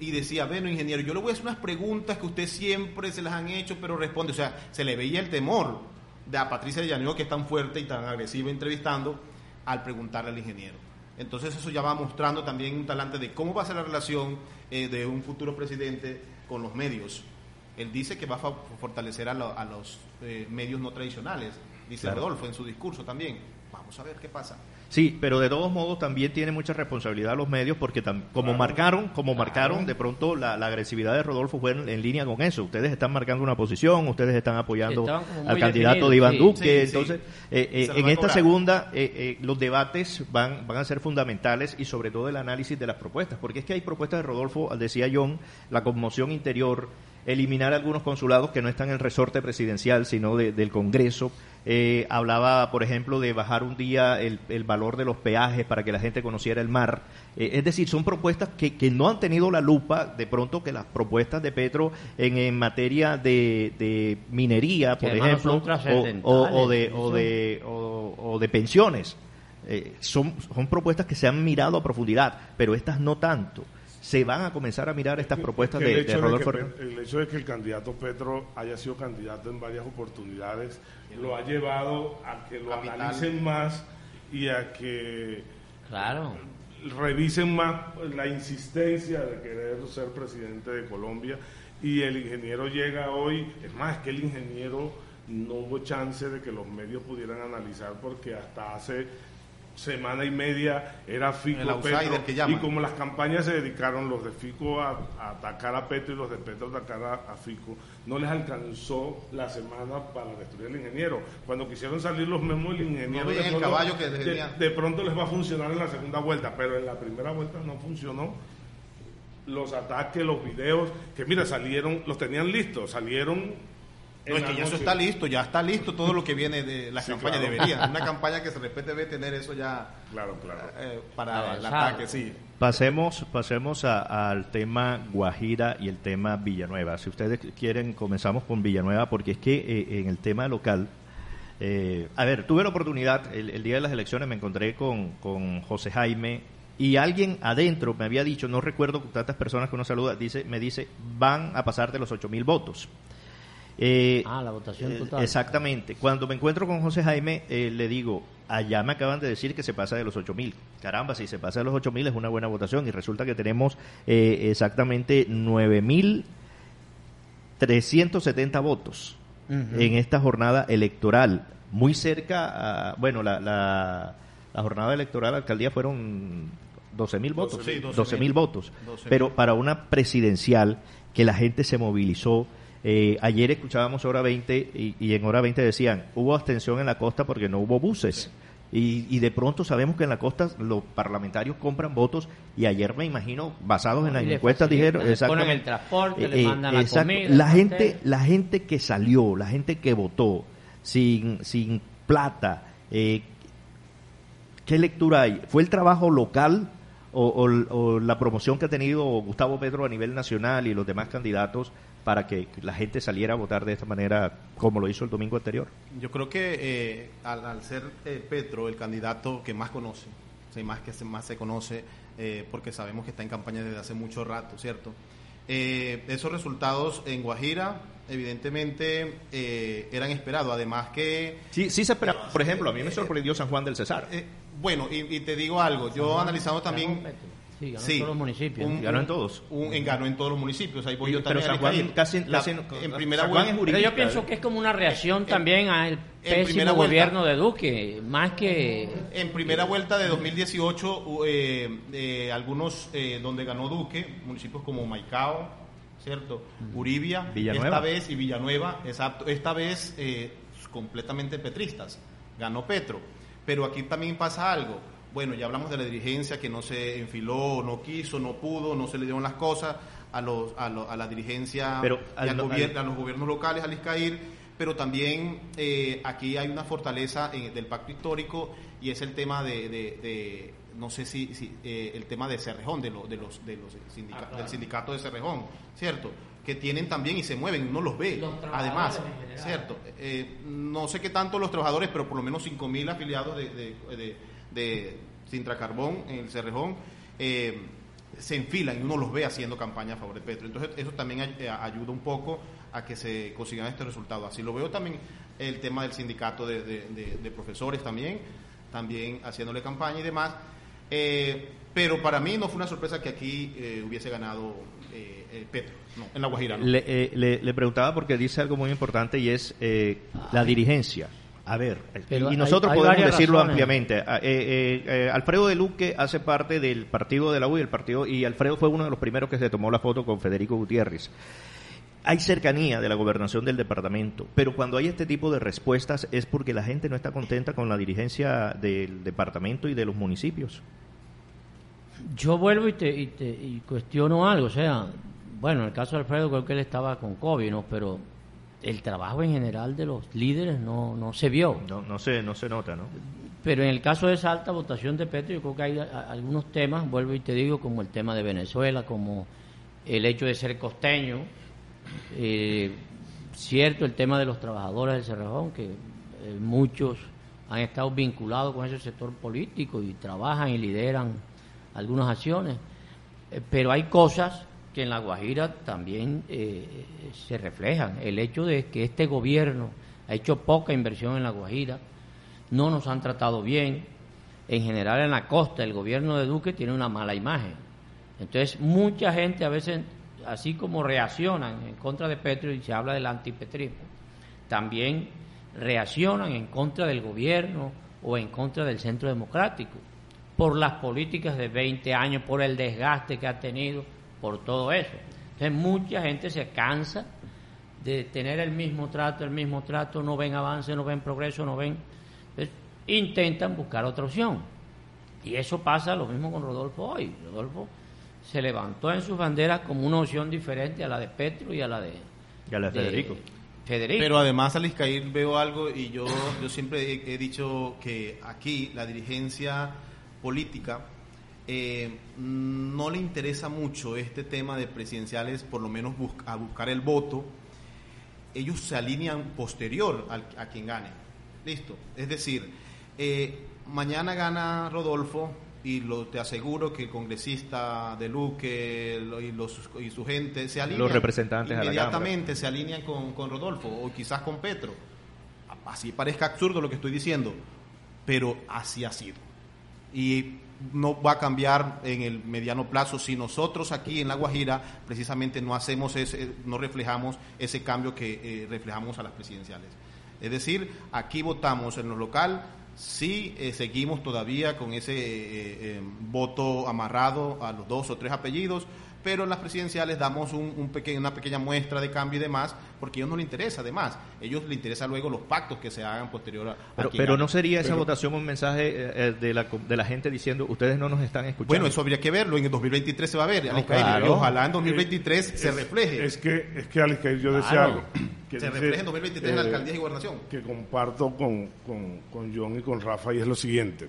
y decía, bueno, ingeniero, yo le voy a hacer unas preguntas que usted siempre se las han hecho, pero responde. O sea, se le veía el temor de a Patricia Llanió, que es tan fuerte y tan agresiva entrevistando, al preguntarle al ingeniero. Entonces eso ya va mostrando también un talante de cómo va a ser la relación eh, de un futuro presidente con los medios. Él dice que va a fortalecer a, lo- a los eh, medios no tradicionales. dice Rodolfo en su discurso también. Vamos a ver qué pasa. Sí, pero de todos modos también tiene mucha responsabilidad los medios porque como marcaron, como marcaron, de pronto la, agresividad de Rodolfo fue en, línea con eso. Ustedes están marcando una posición, ustedes están apoyando al candidato de Iván Duque. entonces, eh, eh, en esta segunda, eh, los debates van, van a ser fundamentales y sobre todo el análisis de las propuestas, porque es que hay propuestas de Rodolfo, decía John, la conmoción interior, eliminar algunos consulados que no están en el resorte presidencial, sino del Congreso. Eh, hablaba, por ejemplo, de bajar un día el, valor de los peajes para que la gente conociera el mar. Eh, es decir, son propuestas que, que, no han tenido la lupa, de pronto que las propuestas de Petro en, en materia de, minería, por ejemplo, o, de, o, de, o, de pensiones. Eh, son, son propuestas que se han mirado a profundidad, pero estas no tanto se van a comenzar a mirar estas propuestas de, Rodolfo El hecho de que el candidato Petro haya sido candidato en varias oportunidades lo ha llevado a que lo analicen más y a que claro. revisen más la insistencia de querer ser presidente de Colombia. Y el ingeniero llega hoy, es más que el ingeniero no hubo chance de que los medios pudieran analizar porque hasta hace semana y media era Fico Petro, y como las campañas se dedicaron los de Fico a, atacar a Petro y los de Petro a atacar a, Fico, no les alcanzó la semana para destruir al ingeniero. Cuando quisieron salir los memos, el ingeniero de, pronto, caballo que de pronto les va a funcionar en la segunda vuelta, pero en la primera vuelta no funcionó. Los ataques, los videos, que mira, salieron, los tenían listos, salieron no, es que ya eso está listo, ya está listo todo lo que viene de la campaña. Debería, (laughs) una campaña que se respete debe tener eso ya claro, claro. Eh, para el ataque, sí. Pasemos, pasemos al tema Guajira y el tema Villanueva. Si ustedes quieren, comenzamos con Villanueva, porque es que eh, en el tema local, eh, a ver, tuve la oportunidad, el, día de las elecciones me encontré con, con José Jaime y alguien adentro me había dicho, no recuerdo tantas personas que uno saluda, dice, me dice, van a pasar de los ocho mil votos. Eh, ah, la votación eh, total. exactamente. Cuando me encuentro con José Jaime, eh, le digo, allá me acaban de decir que se pasa de los 8 mil. Caramba, si se pasa de los 8 mil es una buena votación y resulta que tenemos exactamente 9 mil 370 votos en esta jornada electoral. Muy cerca, bueno, la, la, jornada electoral la alcaldía fueron 12 mil votos. 12 mil votos. Pero para una presidencial que la gente se movilizó, eh, ayer escuchábamos hora 20 y, en hora 20 decían, hubo abstención en la costa porque no hubo buses. Y, de pronto sabemos que en la costa los parlamentarios compran votos y ayer me imagino, basados en las encuestas, dijeron exactamente, el transporte, le eh, mandan la comida. La gente, la gente que salió, la gente que votó sin, sin plata, eh, ¿qué lectura hay? ¿Fue el trabajo local o, la promoción que ha tenido Gustavo Pedro a nivel nacional y los demás candidatos para que la gente saliera a votar de esta manera como lo hizo el domingo anterior? Yo creo que eh, al, ser eh, Petro el candidato que más conoce, más que más se conoce, eh, porque sabemos que está en campaña desde hace mucho rato, ¿cierto? esos resultados en Guajira, evidentemente, eran esperados. Además que... Sí, sí se esperaba. Por ejemplo, a mí me sorprendió San Juan del Cesar. bueno, y, te digo algo. Yo analizando también... Sí, ganó en todos los municipios. ganó en todos. Un, ganó en todos los municipios. Ahí voy yo también pero San Juan casi, casi en primera vuelta. Pero yo pienso que es como una reacción también al pésimo gobierno de Duque, más que... En primera vuelta de 2018, eh, eh, algunos eh, donde ganó Duque, municipios como Maicao, ¿cierto? Uribia, Villanueva. esta vez, y Villanueva, exacto, esta vez completamente petristas, ganó Petro. Pero aquí también pasa algo bueno, ya hablamos de la dirigencia que no se enfiló, no quiso, no pudo, no se le dieron las cosas a, los, a, la dirigencia pero, y a los gobiernos locales, al ISCAIR, pero también eh, aquí hay una fortaleza del pacto histórico y es el tema de, no sé si, eh, el tema de Cerrejón, de, de los, de los ah, del sindicato de Cerrejón, ¿cierto? Que tienen también y se mueven, uno los ve, además, ¿cierto? Eh, no sé qué tanto los trabajadores, pero por lo menos 5.000 afiliados de de Sintracarbón en el Cerrejón, eh, se enfilan y uno los ve haciendo campaña a favor de Petro. Entonces, eso también eh, ayuda un poco a que se consigan estos resultados. Así lo veo también el tema del sindicato de, profesores también, también haciéndole campaña y demás. Eh, pero para mí no fue una sorpresa que aquí hubiese ganado Petro, no, en La Guajira. Le, le, preguntaba porque dice algo muy importante y es la dirigencia A ver, Pero y nosotros hay podemos decirlo razones. ampliamente. Ah, eh, eh, eh, Alfredo de Luque hace parte del partido de la U y el partido y Alfredo fue uno de los primeros que se tomó la foto con Federico Gutiérrez. Hay cercanía de la gobernación del departamento, pero cuando hay este tipo de respuestas es porque la gente no está contenta con la dirigencia del departamento y de los municipios. Yo vuelvo y te, y te y cuestiono algo, o sea, bueno, en el caso de Alfredo creo que él estaba con COVID, ¿no? Pero el trabajo en general de los líderes no, no se vio. No, no se, no se nota, ¿no? Pero en el caso de esa alta votación de Petro, yo creo que hay a- algunos temas, vuelvo y te digo, como el tema de Venezuela, como el hecho de ser costeño, eh, cierto el tema de los trabajadores del Cerrajón, que eh, muchos han estado vinculados con ese sector político y trabajan y lideran algunas acciones, Eh, pero hay cosas que en La Guajira también eh, se reflejan. El hecho de que este gobierno ha hecho poca inversión en La Guajira, no nos han tratado bien. En general en la costa el gobierno de Duque tiene una mala imagen. Entonces mucha gente a veces, así como reaccionan en contra de Petro y se habla del antipetrismo, también reaccionan en contra del gobierno o en contra del centro democrático, por las políticas de 20 años, por el desgaste que ha tenido, por todo eso. Entonces mucha gente se cansa de tener el mismo trato, el mismo trato, no ven avance, no ven progreso, no ven... Entonces, intentan buscar otra opción. Y eso pasa lo mismo con Rodolfo hoy. Rodolfo se levantó en sus banderas como una opción diferente a la de Petro y a la de, Y a la de Federico. Federico. Pero además, Aliscair, veo algo y yo, yo siempre he, he dicho que aquí la dirigencia política eh, no le interesa mucho este tema de presidenciales, por lo menos bus- a buscar el voto. Ellos se alinean posterior al- a quien gane. Listo. Es decir, eh, mañana gana Rodolfo y lo, te aseguro que el congresista de Luque lo- y, los, y su gente se alinean. Los representantes a la inmediatamente se alinean con, con Rodolfo o quizás con Petro. Así parezca absurdo lo que estoy diciendo, pero así ha sido. Y no va a cambiar en el mediano plazo si nosotros aquí en La Guajira precisamente no hacemos ese, no reflejamos ese cambio que eh, reflejamos a las presidenciales. Es decir, aquí votamos en lo local, sí eh, seguimos todavía con ese eh, voto amarrado a los dos o tres apellidos, pero en las presidenciales damos un, un peque- una pequeña muestra de cambio y demás, porque a ellos no les interesa, además, a ellos les interesa luego los pactos que se hagan posterior a, Pero, pero gane. no sería esa Pero- votación un mensaje eh, eh, de, la, de la gente diciendo, ustedes no nos están escuchando. Bueno, eso habría que verlo, en el 2023 se va a ver, claro. y ojalá en 2023 se Es- refleje, Es que, es que Aliscair, yo decía Claro. algo. que se dice, refleje en 2023 en la eh, alcaldía y gobernación. que comparto con, con, con John y con Rafa y es lo siguiente.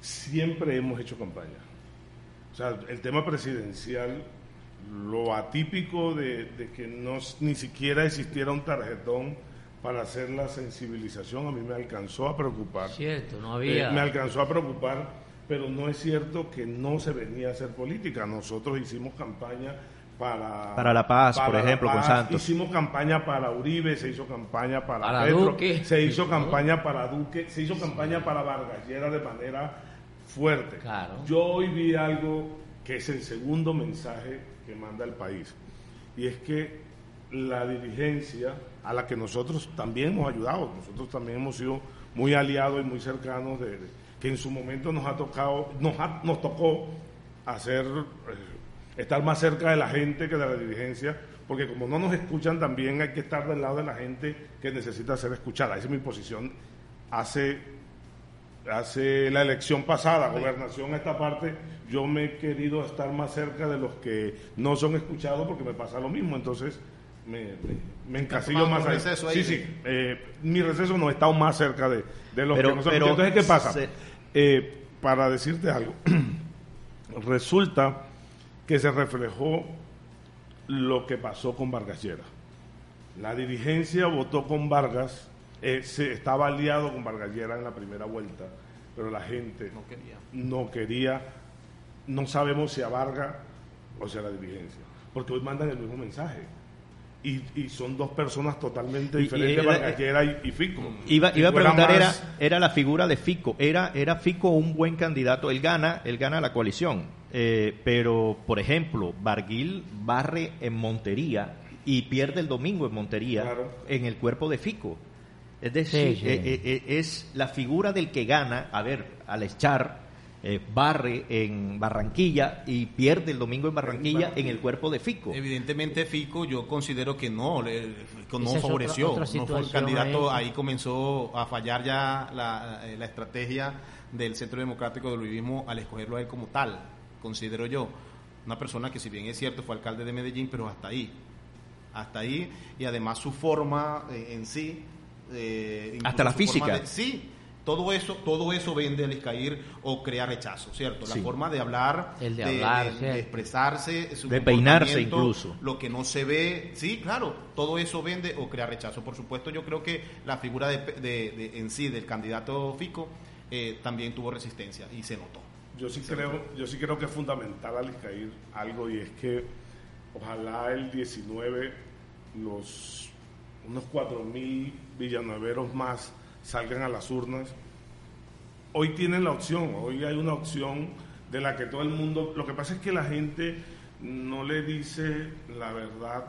Siempre hemos hecho campaña. O sea, el tema presidencial, lo atípico de, de que no, ni siquiera existiera un tarjetón para hacer la sensibilización, a mí me alcanzó a preocupar. Cierto, no Eh, había... me alcanzó a preocupar, pero no es cierto que no se venía a hacer política. Nosotros hicimos campaña para... Para La Paz, por ejemplo, con. Santos. Hicimos campaña para Uribe, se hizo campaña para, Para Petro, Duque. se hizo campaña para Duque, se hizo campaña para Vargas Lleras de manera fuerte. Claro. Yo hoy vi algo que es el segundo mensaje que manda el país, y es que la dirigencia a la que nosotros también hemos ayudado, nosotros también hemos sido muy aliados y muy cercanos de, de- que en su momento nos ha tocado, nos, ha- nos tocó hacer eh, estar más cerca de la gente que de la dirigencia, porque como no nos escuchan también hay que estar del lado de la gente que necesita ser escuchada. Esa es mi posición. Hace hace la elección pasada, gobernación a esta parte, yo me he querido estar más cerca de los que no son escuchados porque me pasa lo mismo, entonces me, me, me encasillo más ahí. receso ahí. Sí, sí, eh, mi receso no he estado más cerca de, de los Pero- que no son pero Entonces, ¿qué pasa? se- Eh, para decirte algo, (clears throat) resulta que se reflejó lo que pasó con Vargas Lleras. La dirigencia votó con Vargas, eh, se estaba aliado con Vargas Lleras en la primera vuelta, pero la gente No quería. no quería, no sabemos si a Vargas o si a la dirigencia, porque hoy mandan el mismo mensaje. Y, y son dos personas totalmente Y- y diferentes, era- Vargas Lleras y, y Fico. Iba, iba a era preguntar, era, era la figura de Fico. Era, era Fico un buen candidato. Él gana, él gana la coalición. Eh, pero, por ejemplo, Barguil barre en Montería y pierde el domingo en Montería Claro. en el cuerpo de Fico. Es decir, Sí, sí. eh, eh, eh, es la figura del que gana, a ver, al echar, eh, barre en Barranquilla y pierde el domingo en Barranquilla en el cuerpo de Fico. Evidentemente Fico yo considero que no, le- que no favoreció, otra- otra no fue el candidato, ahí. ahí comenzó a fallar ya la, la estrategia del Centro Democrático del Uribismo al escogerlo a él como tal, considero yo. Una persona que si bien es cierto fue alcalde de Medellín, pero hasta ahí, hasta ahí, y además su forma eh, en sí... eh, Hasta la física. de- sí, todo eso, todo eso vende al escair o crea rechazo, ¿cierto? La Sí. forma de hablar, El de hablar, de, ¿cierto? expresarse, su De peinarse incluso. lo que no se ve, sí, claro, todo eso vende o crea rechazo. Por supuesto, yo creo que la figura de, de- de- en sí del candidato Fico eh, también tuvo resistencia y se notó. Yo sí creo, yo sí creo que es fundamental al caer algo y es que ojalá el 19 los unos 4000 villanueveros más salgan a las urnas. Hoy tienen la opción, hoy hay una opción de la que todo el mundo, lo que pasa es que la gente no le dice la verdad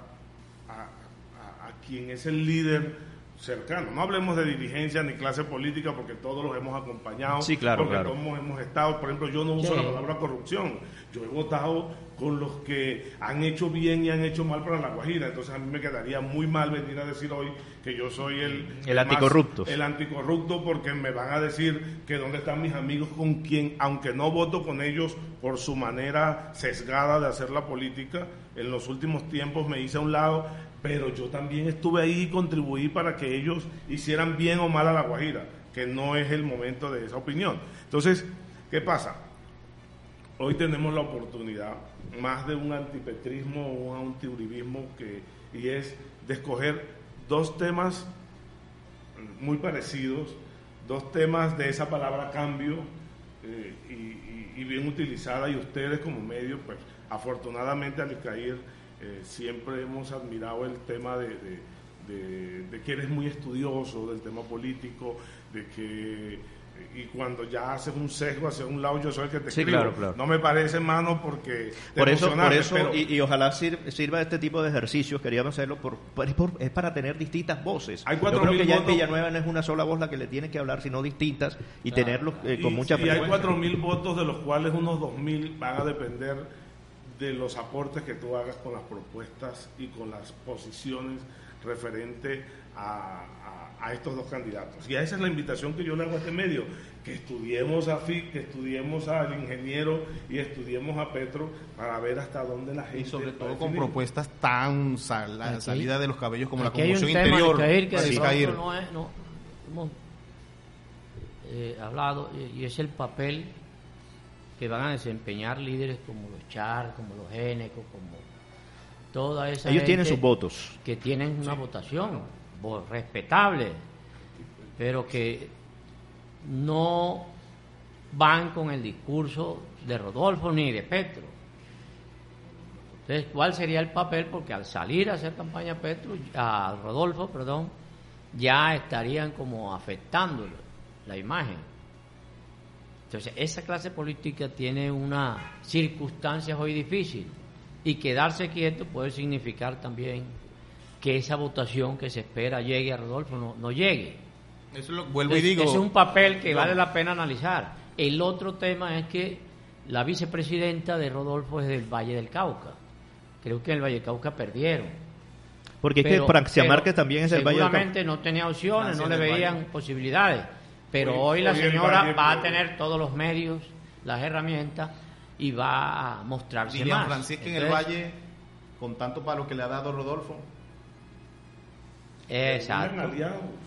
a, a- a quien es el líder cercano. No hablemos de dirigencia ni clase política porque todos los hemos acompañado, Sí, claro, porque claro. todos hemos estado, por ejemplo, yo no uso Sí. la palabra corrupción, yo he votado con los que han hecho bien y han hecho mal para la Guajira, entonces a mí me quedaría muy mal venir a decir hoy que yo soy el... El anticorrupto. el anticorrupto porque me van a decir que dónde están mis amigos con quien, aunque no voto con ellos por su manera sesgada de hacer la política, en los últimos tiempos me hice a un lado, pero yo también estuve ahí y contribuí para que ellos hicieran bien o mal a la Guajira, que no es el momento de esa opinión. Entonces, ¿qué pasa? Hoy tenemos la oportunidad más de un antipetrismo o un antiuribismo que y es de escoger dos temas muy parecidos, dos temas de esa palabra cambio eh, y, y- y bien utilizada y ustedes como medio, pues afortunadamente al caer eh, siempre hemos admirado el tema de, de- de- de que eres muy estudioso del tema político, de que y cuando ya haces un sesgo hacia un lado yo soy el que te Sí, escribo. claro, claro. No me parece, mano, porque te Por eso, por eso pero- y, y ojalá sir- sirva este tipo de ejercicios, queríamos hacerlo, por, por- es, por- es para tener distintas voces. Hay Yo cuatro creo mil que ya en. Villanueva no es una sola voz la que le tiene que hablar, sino distintas y tenerlos eh, con y, mucha y hay frecuencia. 4.000 votos, de los cuales unos 2.000 van a depender de los aportes que tú hagas con las propuestas y con las posiciones referente a, a- a estos dos candidatos. Y esa es la invitación que yo le hago a este medio, que estudiemos a FIC, que estudiemos al ingeniero y estudiemos a Petro para ver hasta dónde la gente... Y sobre todo con propuestas tan sal- Aquí- salida de los cabellos como la conmoción interior. Que Alcair. pronto no es, no, hemos eh, hablado, y es el papel que van a desempeñar líderes como los Char, como los Génecos, como toda esa Ellos tienen sus votos. que tienen una votación vo- respetable, pero que no van con el discurso de Rodolfo ni de Petro. Entonces, ¿cuál sería el papel? Porque al salir a hacer campaña a Petro, a Rodolfo, perdón, ya estarían como afectándolo la imagen. Entonces, esa clase política tiene una circunstancias hoy difícil y quedarse quieto puede significar también que esa votación que se espera llegue a Rodolfo no, no llegue. Eso lo vuelvo y Entonces, digo. ese es un papel que vale la pena analizar. El otro tema es que la vicepresidenta de Rodolfo es del Valle del Cauca. Creo que en el Valle del Cauca perdieron. Porque es que Francia Márquez también es el Valle del Cauca. Seguramente no tenía opciones, Francia no le del veían Valle. posibilidades. Pero Hoy- hoy, la señora va a tener todos los medios, las herramientas y va a mostrarse Lilian más. Francisca en el Entonces, Valle, con tanto palo que le ha dado Rodolfo, Exacto.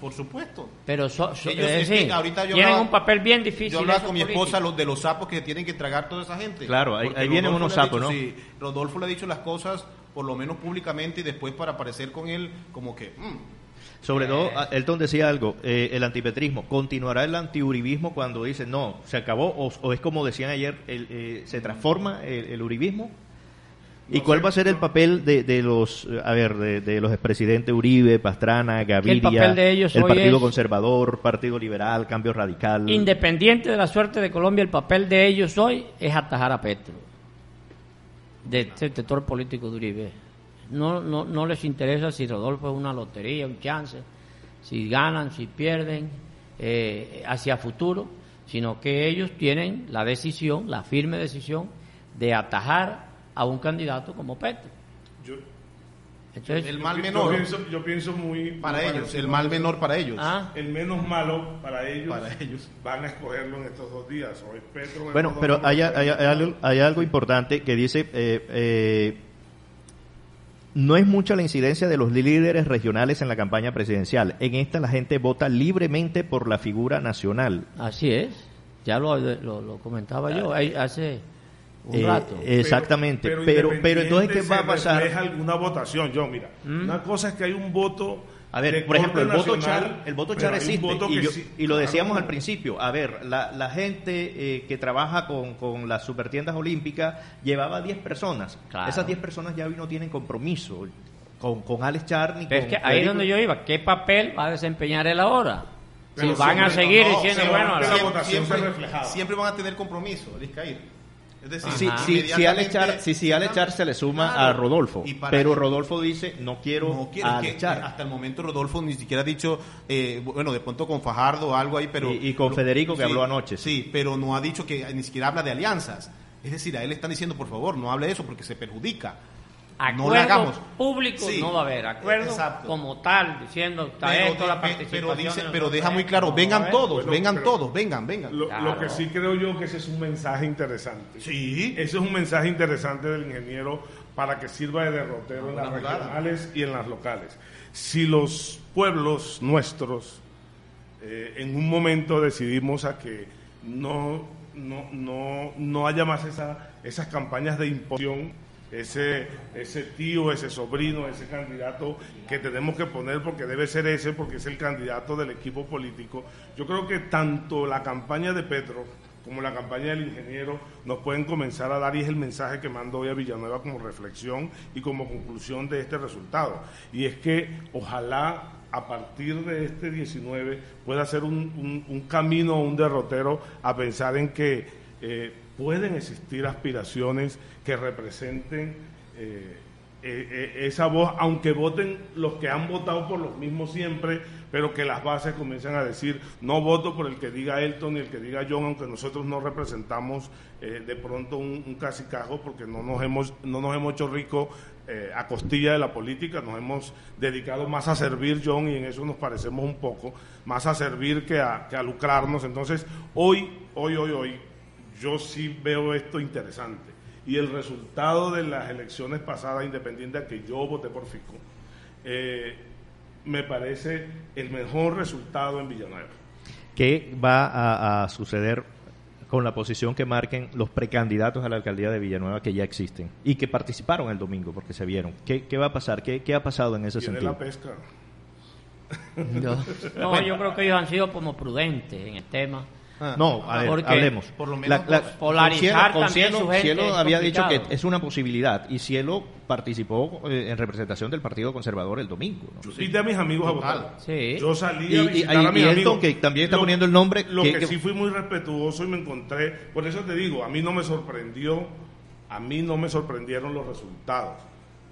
por supuesto. Pero so- so- Ellos- es es decir, ahorita yo tienen hablaba- un papel bien difícil. Yo hablaba con mi esposa los de los sapos que tienen que tragar toda esa gente. Claro, ahí- vienen unos sapos, dicho, ¿no? sí, Rodolfo le ha dicho las cosas, por lo menos públicamente, y después para aparecer con él, como que. mm, Sobre Eh. todo, a- Elton decía algo, eh, el antipetrismo, ¿continuará el antiuribismo cuando dice no, se acabó? O, o es como decían ayer, el, eh, ¿se transforma el, el uribismo? ¿Y No cuál sé, va a ser el papel de, de los, a ver, de, de los expresidentes Uribe, Pastrana, Gaviria, papel de ellos el Partido es- Conservador, Partido Liberal, Cambio Radical? Independiente de la suerte de Colombia, el papel de ellos hoy es atajar a Petro, del sector político de Uribe. No, no, no les interesa si Rodolfo es una lotería, un chance. si ganan, si pierden, eh, hacia futuro, sino que ellos tienen la decisión, la firme decisión de atajar a un candidato como Petro. Yo, Entonces, el mal yo menor pienso, yo pienso muy para muy ellos, parecido el mal menor para ellos. ah, El menos malo para ellos, Para ellos. van a escogerlo en estos dos días. Es Petro, Bueno, pero hay- hay algo, hay algo importante que dice, eh, eh, no es mucha la incidencia de los líderes regionales en la campaña presidencial. En esta la gente vota libremente por la figura nacional. así es. Ya lo, lo- lo comentaba yo ahí hace un Eh, rato. exactamente. Pero, pero, entonces, ¿qué va a pasar? refleja alguna votación, yo, mira. Una cosa es que hay un voto. A ver, por ejemplo, el voto nacional, char, el voto char existe voto y, que yo- sí- y lo decíamos claro. al principio. A ver, la, la gente eh, que trabaja con, con las supertiendas olímpicas llevaba 10 personas. Claro. Esas 10 personas ya hoy no tienen compromiso con, con Alex Char ni Pero es con que ahí es donde yo iba. ¿Qué papel va a desempeñar él ahora? Pero si van a siempre- seguir no, diciendo, bueno, se reflejaba. siempre van a tener compromiso, Vizcaín. Es decir, sí, si Alex inmediatamente- Char, sí, sí, Alex Char se le suma Claro. a Rodolfo, Y pero que- Rodolfo dice no quiero, no quiero, a es Alex que Char. hasta el momento Rodolfo ni siquiera ha dicho, eh, bueno, de pronto con Fajardo o algo ahí, pero... Y- y con Federico, que habló anoche. Sí, pero no ha dicho que ni siquiera habla de alianzas. Es decir, a él le están diciendo, por favor, no hable de eso porque se perjudica. Acuerdo no le hagamos. público Sí, no va a haber. Acuerdo exacto. como tal, diciendo está Pero, esto, la de- participación. pero, de dice, pero deja muy claro, vengan todos, vengan pero- todos, vengan, vengan. Lo, Claro. lo que sí creo yo que ese es un mensaje interesante. Sí. Ese es un mensaje interesante del ingeniero para que sirva de derrotero en las Una jugada. regionales y en las locales. Si los pueblos nuestros eh, en un momento decidimos a que no, no, no, no haya más esa, esas campañas de imposición, ese, ese tío, ese sobrino, ese candidato que tenemos que poner porque debe ser ese, porque es el candidato del equipo político. Yo creo que tanto la campaña de Petro como la campaña del ingeniero nos pueden comenzar a dar y es el mensaje que mando hoy a Villanueva como reflexión y como conclusión de este resultado. Y es que ojalá a partir de este 19 pueda ser un, un- un camino, un derrotero a pensar en que eh, pueden existir aspiraciones que representen eh, eh, eh, esa voz, aunque voten los que han votado por los mismos siempre, pero que las bases comiencen a decir, no voto por el que diga Elton ni el que diga John, aunque nosotros no representamos eh, de pronto un, un casicajo porque no nos hemos, no nos hemos hecho ricos eh, a costilla de la política, nos hemos dedicado más a servir, John, y en eso nos parecemos un poco, más a servir que a, que a lucrarnos. Entonces, hoy, hoy, hoy, hoy, yo sí veo esto interesante. Y el resultado de las elecciones pasadas, independiente de que yo voté por Fico, eh, me parece el mejor resultado en Villanueva. ¿Qué va a, a suceder con la posición que marquen los precandidatos a la alcaldía de Villanueva que ya existen y que participaron el domingo porque se vieron? ¿Qué, qué va a pasar? ¿Qué, qué ha pasado en ese Tiene sentido? la pesca. (laughs) No, yo creo que ellos han sido como prudentes en el tema. Ah. No, a ver, Porque hablemos. por lo menos polarizar con también Cielo, su gente Cielo es había dicho que es una posibilidad y Cielo participó eh, en representación del Partido Conservador el domingo. ¿no? Yo invité a mis amigos a votar. Sí. Yo salí Y- a y- visitar y- a mis y amigos. que también está poniendo el nombre, Lo que- que, que- sí fui muy respetuoso y me encontré, por eso te digo, a mí no me sorprendió, a mí no me sorprendieron los resultados,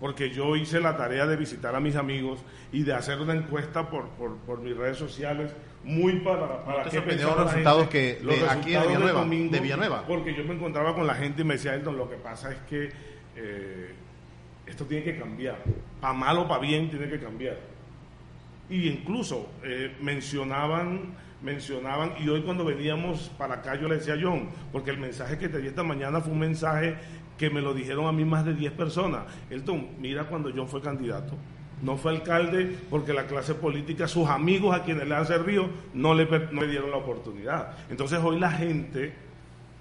porque yo hice la tarea de visitar a mis amigos y de hacer una encuesta por, por, por mis redes sociales muy para, para te qué los resultados que- Los de aquí de resultados del Villanueva, domingo, de Villanueva? Porque yo me encontraba con la gente y me decía, Elton, lo que pasa es que eh, esto tiene que cambiar, para mal o para bien tiene que cambiar y incluso eh, mencionaban mencionaban y hoy cuando veníamos para acá yo le decía a John porque el mensaje que te di esta mañana fue un mensaje que me lo dijeron a mí más de 10 personas Elton mira cuando John fue candidato no fue alcalde porque la clase política sus amigos a quienes le han servido no le, no le dieron la oportunidad entonces hoy la gente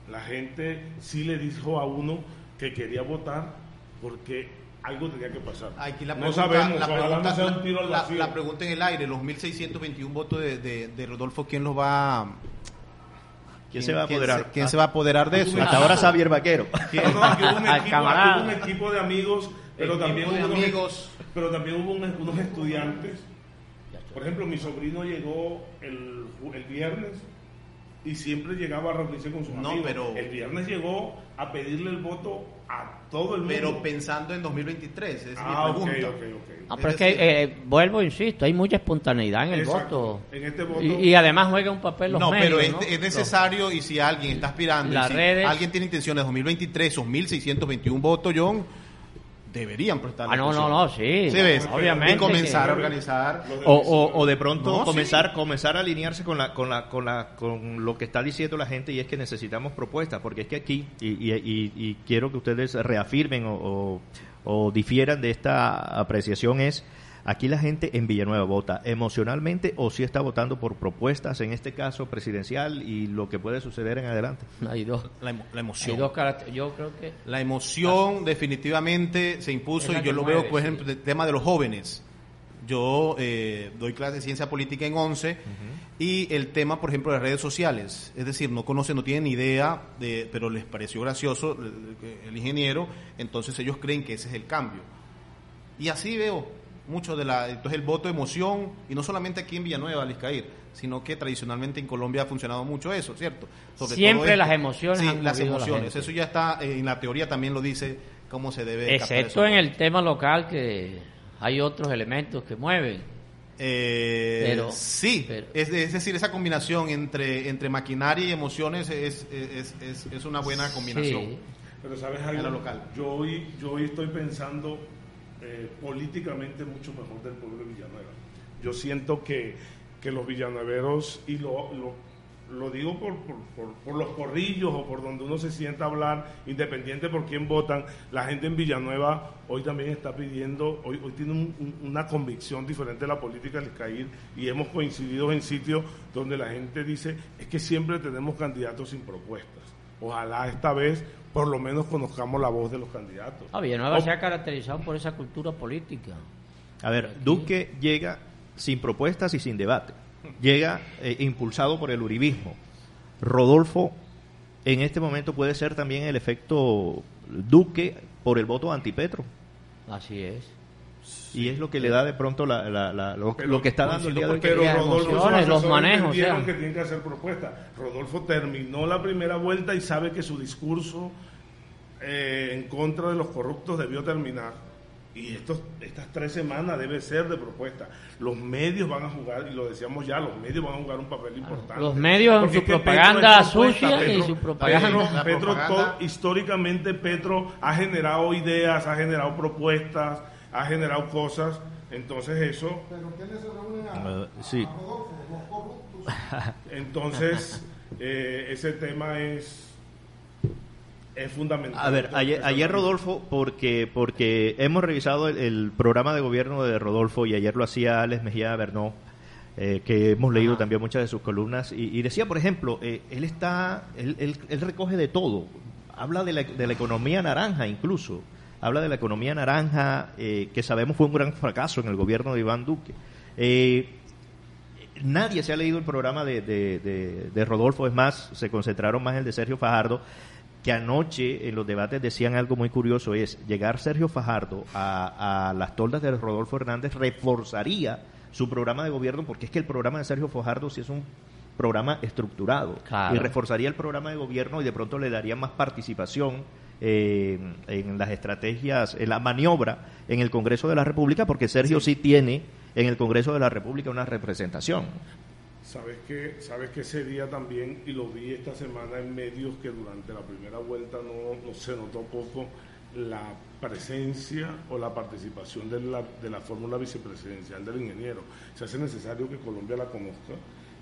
la gente sí le dijo a uno que quería votar porque algo tenía que pasar Aquí la no pregunta, sabemos la, pregunta, no sea un tiro al la- vacío. la pregunta en el aire, los 1.621 votos de, de, de Rodolfo, ¿quién los va a... ¿Quién se va a apoderar? se- ¿Quién se va a apoderar de eso? Hasta ahora Xavier Vaquero. No, no, aquí hubo un (laughs) Al equipo, camarada. aquí hubo un equipo de amigos, pero Equipo también, de hubo unos, amigos. Pero también hubo unos, unos estudiantes. Por ejemplo, mi sobrino llegó el, el viernes y siempre llegaba a reunirse con sus No, amigos. pero- El viernes llegó a pedirle el voto a todo el mundo. Pero pensando en 2023, esa es ah, mi pregunta. ok, ok. No, Es pero es que, eh, vuelvo, insisto, hay mucha espontaneidad en el Exacto. voto. En este voto- Y, y además juega un papel los No, medios, pero es, ¿no? es necesario y si alguien está aspirando, y Las si redes- alguien tiene intenciones de 2023, esos 1.621 votos, John, deberían prestar Ah, no, no, no, sí. ¿Sí ves? Obviamente Y comenzar que- a organizar. O, o, o de pronto No, sí. comenzar comenzar a alinearse con la con la con la con lo que está diciendo la gente y es que necesitamos propuestas porque es que aquí y, y, y- y quiero que ustedes reafirmen o, o, o difieran de esta apreciación es aquí la gente en Villanueva vota emocionalmente o si está votando por propuestas en este caso presidencial y lo que puede suceder en adelante Hay dos, La, emo- la hay emoción. dos Yo creo que La emoción definitivamente se impuso y yo lo mueve, veo, por sí. ejemplo, el tema de los jóvenes. Yo eh, doy clase de ciencia política en 11 y el tema, por ejemplo, de redes sociales. Es decir, no conocen, no tienen ni idea, de, pero les pareció gracioso el, el ingeniero, entonces ellos creen que ese es el cambio. Y así veo mucho de la... Entonces el voto emoción, y no solamente aquí en Villanueva, Liscair, sino que tradicionalmente en Colombia ha funcionado mucho eso, ¿cierto? Siempre esto. las emociones Sí, han las la emociones. Eso ya está, eh, en la teoría también lo dice cómo se debe... excepto en el tema local que hay otros elementos que mueven. Eh, Pero- sí, pero- es, es decir, esa combinación entre, entre maquinaria y emociones es, es, es, es una buena combinación. Sí. Pero sabes En algo, local. yo hoy, yo hoy estoy pensando eh, políticamente mucho mejor del pueblo de Villanueva. Yo siento que, que los villanueveros, y lo, lo, lo digo por, por, por- los corrillos o por donde uno se sienta a hablar, independiente por quién votan, la gente en Villanueva hoy también está pidiendo, hoy, hoy tiene un- un- una convicción diferente de la política del CAIR y hemos coincidido en sitios donde la gente dice, es que siempre tenemos candidatos sin propuestas. Ojalá esta vez por lo menos conozcamos la voz de los candidatos. Ah, Villanueva O- se ha caracterizado por esa cultura política. A ver, Duque llega sin propuestas y sin debate. Llega eh, impulsado por el uribismo. Rodolfo en este momento puede ser también el efecto Duque por el voto antipetro. Así es. Y es lo que le da de pronto la- la- la- lo, Pero lo que está dando el día de hoy. pero Las Rodolfo los manejos, o sea. que tienen que hacer propuestas. Rodolfo terminó la primera vuelta y sabe que su discurso eh, en contra de los corruptos debió terminar. Y estos, estas tres semanas debe ser de propuesta. Los medios van a jugar, y lo decíamos ya, los medios van a jugar un papel importante. Los medios en su propaganda sucia y su propaganda- Petro, propaganda- todo- históricamente Petro ha generado ideas, ha generado propuestas, ha generado cosas. Entonces eso Eh, sí. (laughs) Entonces, eh, ese tema es, es fundamental. A ver, ayer, ayer Rodolfo, porque porque hemos revisado el, el programa de gobierno de Rodolfo y ayer lo hacía Alex Mejía Bernó, eh, que hemos leído también muchas de sus columnas, y, y decía, por ejemplo, eh, él está, él, él- él recoge de todo, habla de la, de la economía naranja incluso, habla de la economía naranja, eh, que sabemos fue un gran fracaso en el gobierno de Iván Duque. Eh, Nadie se ha leído el programa de, de- de- de Rodolfo, es más, se concentraron más en el de Sergio Fajardo, que anoche en los debates decían algo muy curioso, es llegar Sergio Fajardo a, a las toldas de Rodolfo Hernández reforzaría su programa de gobierno, porque es que el programa de Sergio Fajardo sí es un programa estructurado Claro. y reforzaría el programa de gobierno y de pronto le daría más participación eh, en las estrategias, en la maniobra en el Congreso de la República, porque Sergio sí, tiene en el Congreso de la República una representación. ¿Sabes qué? ¿Sabes que ese día también, y lo vi esta semana en medios, que durante la primera vuelta no, no se notó poco la presencia o la participación de la, de la fórmula vicepresidencial del ingeniero? Se hace necesario que Colombia la conozca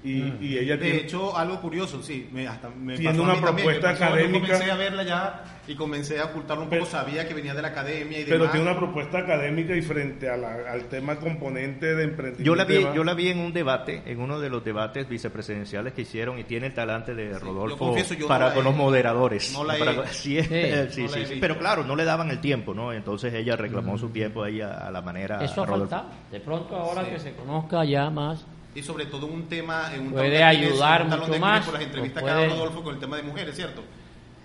y, y ella De tiene... hecho, algo curioso, sí, me, hasta me Tiene pasó a una mí propuesta pasó, yo académica. comencé a verla ya y comencé a ocultarlo un poco, Pero- sabía que venía de la academia y pero demás. tiene una propuesta académica y frente a la- al tema componente de emprendimiento. Yo la vi, yo la vi en un debate, en uno de los debates vicepresidenciales que hicieron y tiene el talante de Rodolfo confieso, yo no para con he- los moderadores. no la he- Para- (laughs) sí, Sí, sí, no la sí, he sí. visto. Pero claro, no le daban el tiempo, ¿no? Entonces ella reclamó su tiempo ahí a, a la manera. Eso ha faltado. De pronto ahora Sí. que se conozca ya más. Y sobre todo un tema, en un Puede ayudar un mucho más, por las entrevistas que ha dado puede- Rodolfo con el tema de mujeres, ¿cierto?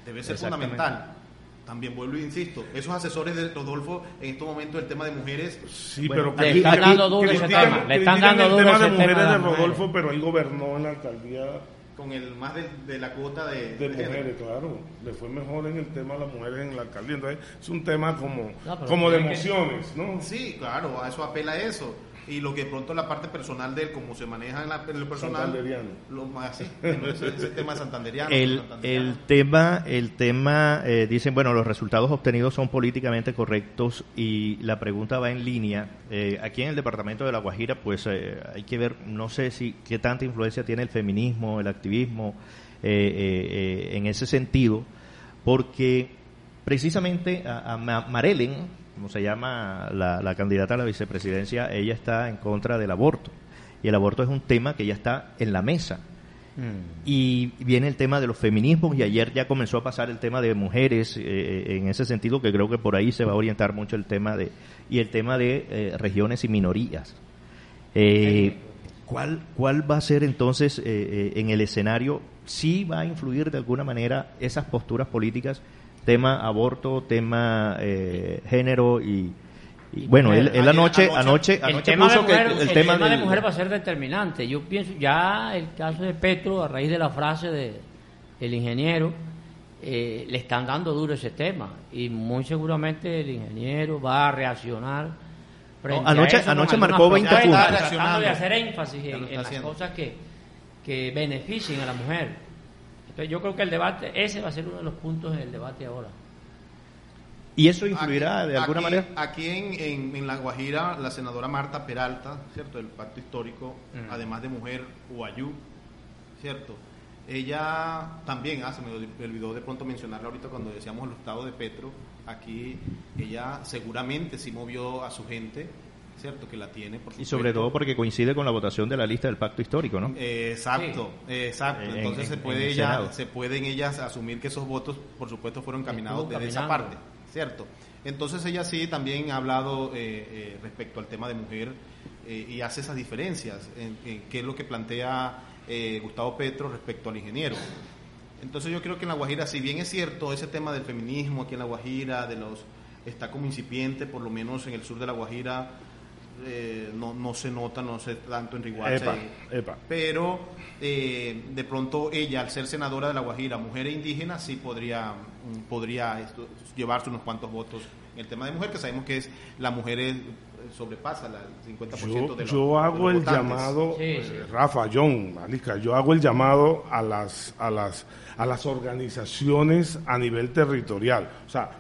Debe ser fundamental. También vuelvo e insisto, esos asesores de Rodolfo en estos momentos el tema de mujeres Sí, Bueno, pero Le aquí- están aquí dando duro ese tema. Le están dando el duro tema ese de mujeres tema de mujeres. Rodolfo, pero él gobernó en la alcaldía con el más de, la cuota de, de, mujeres, claro. Le fue mejor en el tema de las mujeres en la alcaldía. Entonces, es un tema como, como de emociones, ¿no? Sí, claro, a eso apela eso y lo que pronto la parte personal de él, como se maneja en, la, el personal, lo más (laughs) ese, tema santanderiano. El, el tema, el tema eh, dicen, bueno, los resultados obtenidos son políticamente correctos y la pregunta va en línea. Eh, aquí en el departamento de La Guajira, pues eh, hay que ver, no sé si qué tanta influencia tiene el feminismo, el activismo en ese sentido, porque precisamente a, a Marelen, como se llama la, candidata a la vicepresidencia, ella está en contra del aborto. Y el aborto es un tema que ya está en la mesa. Mm. Y viene el tema de los feminismos y ayer ya comenzó a pasar el tema de mujeres eh, eh, en ese sentido que creo que por ahí se va a orientar mucho el tema de y el tema de eh, regiones y minorías. ¿cuál, ¿Cuál va a ser entonces en el escenario? ¿Sí va a influir de alguna manera esas posturas políticas tema aborto, tema eh, género y, bueno, él, anoche, anoche, el tema de mujer, el, tema, de mujer va a ser determinante. Yo pienso ya el caso de Petro a raíz de la frase de el ingeniero eh, le están dando duro ese tema y muy seguramente el ingeniero va a reaccionar. anoche anoche marcó 20 puntos. Tratando de hacer énfasis en, en las cosas que, que beneficien a la mujer yo creo que el debate, ese va a ser uno de los puntos del debate ahora. ¿Y eso influirá de alguna manera? Aquí en, en, La Guajira, la senadora Marta Peralta, ¿cierto? Del Pacto Histórico, mm. además de mujer, Uayú, ¿cierto? Ella también, ah, se me olvidó de pronto mencionarla ahorita cuando decíamos el estado de Petro, aquí ella seguramente sí movió a su gente, ¿cierto? Que la tiene, Y sobre todo porque coincide con la votación de la lista del pacto histórico, ¿no? exacto, exacto. Entonces se, puede ella, se pueden ellas asumir que esos votos, por supuesto, fueron caminados desde esa parte, ¿cierto? Entonces ella sí también ha hablado eh, eh, respecto al tema de mujer eh, y hace esas diferencias, en, qué es lo que plantea Gustavo Petro respecto al ingeniero. Entonces yo creo que en La Guajira, si bien es cierto ese tema del feminismo aquí en La Guajira, de los está como incipiente, por lo menos en el sur de La Guajira, eh, no, no se nota, no sé tanto en Riguacha. Pero eh, de pronto ella, al ser senadora de La Guajira, mujer e indígena, sí podría, mm, podría llevarse unos cuantos votos en el tema de mujer, que sabemos que es la mujer eh, sobrepasa el 50% de los Yo hago el llamado, Rafa, John, yo hago el llamado a las, a las, a las organizaciones a nivel territorial. O sea,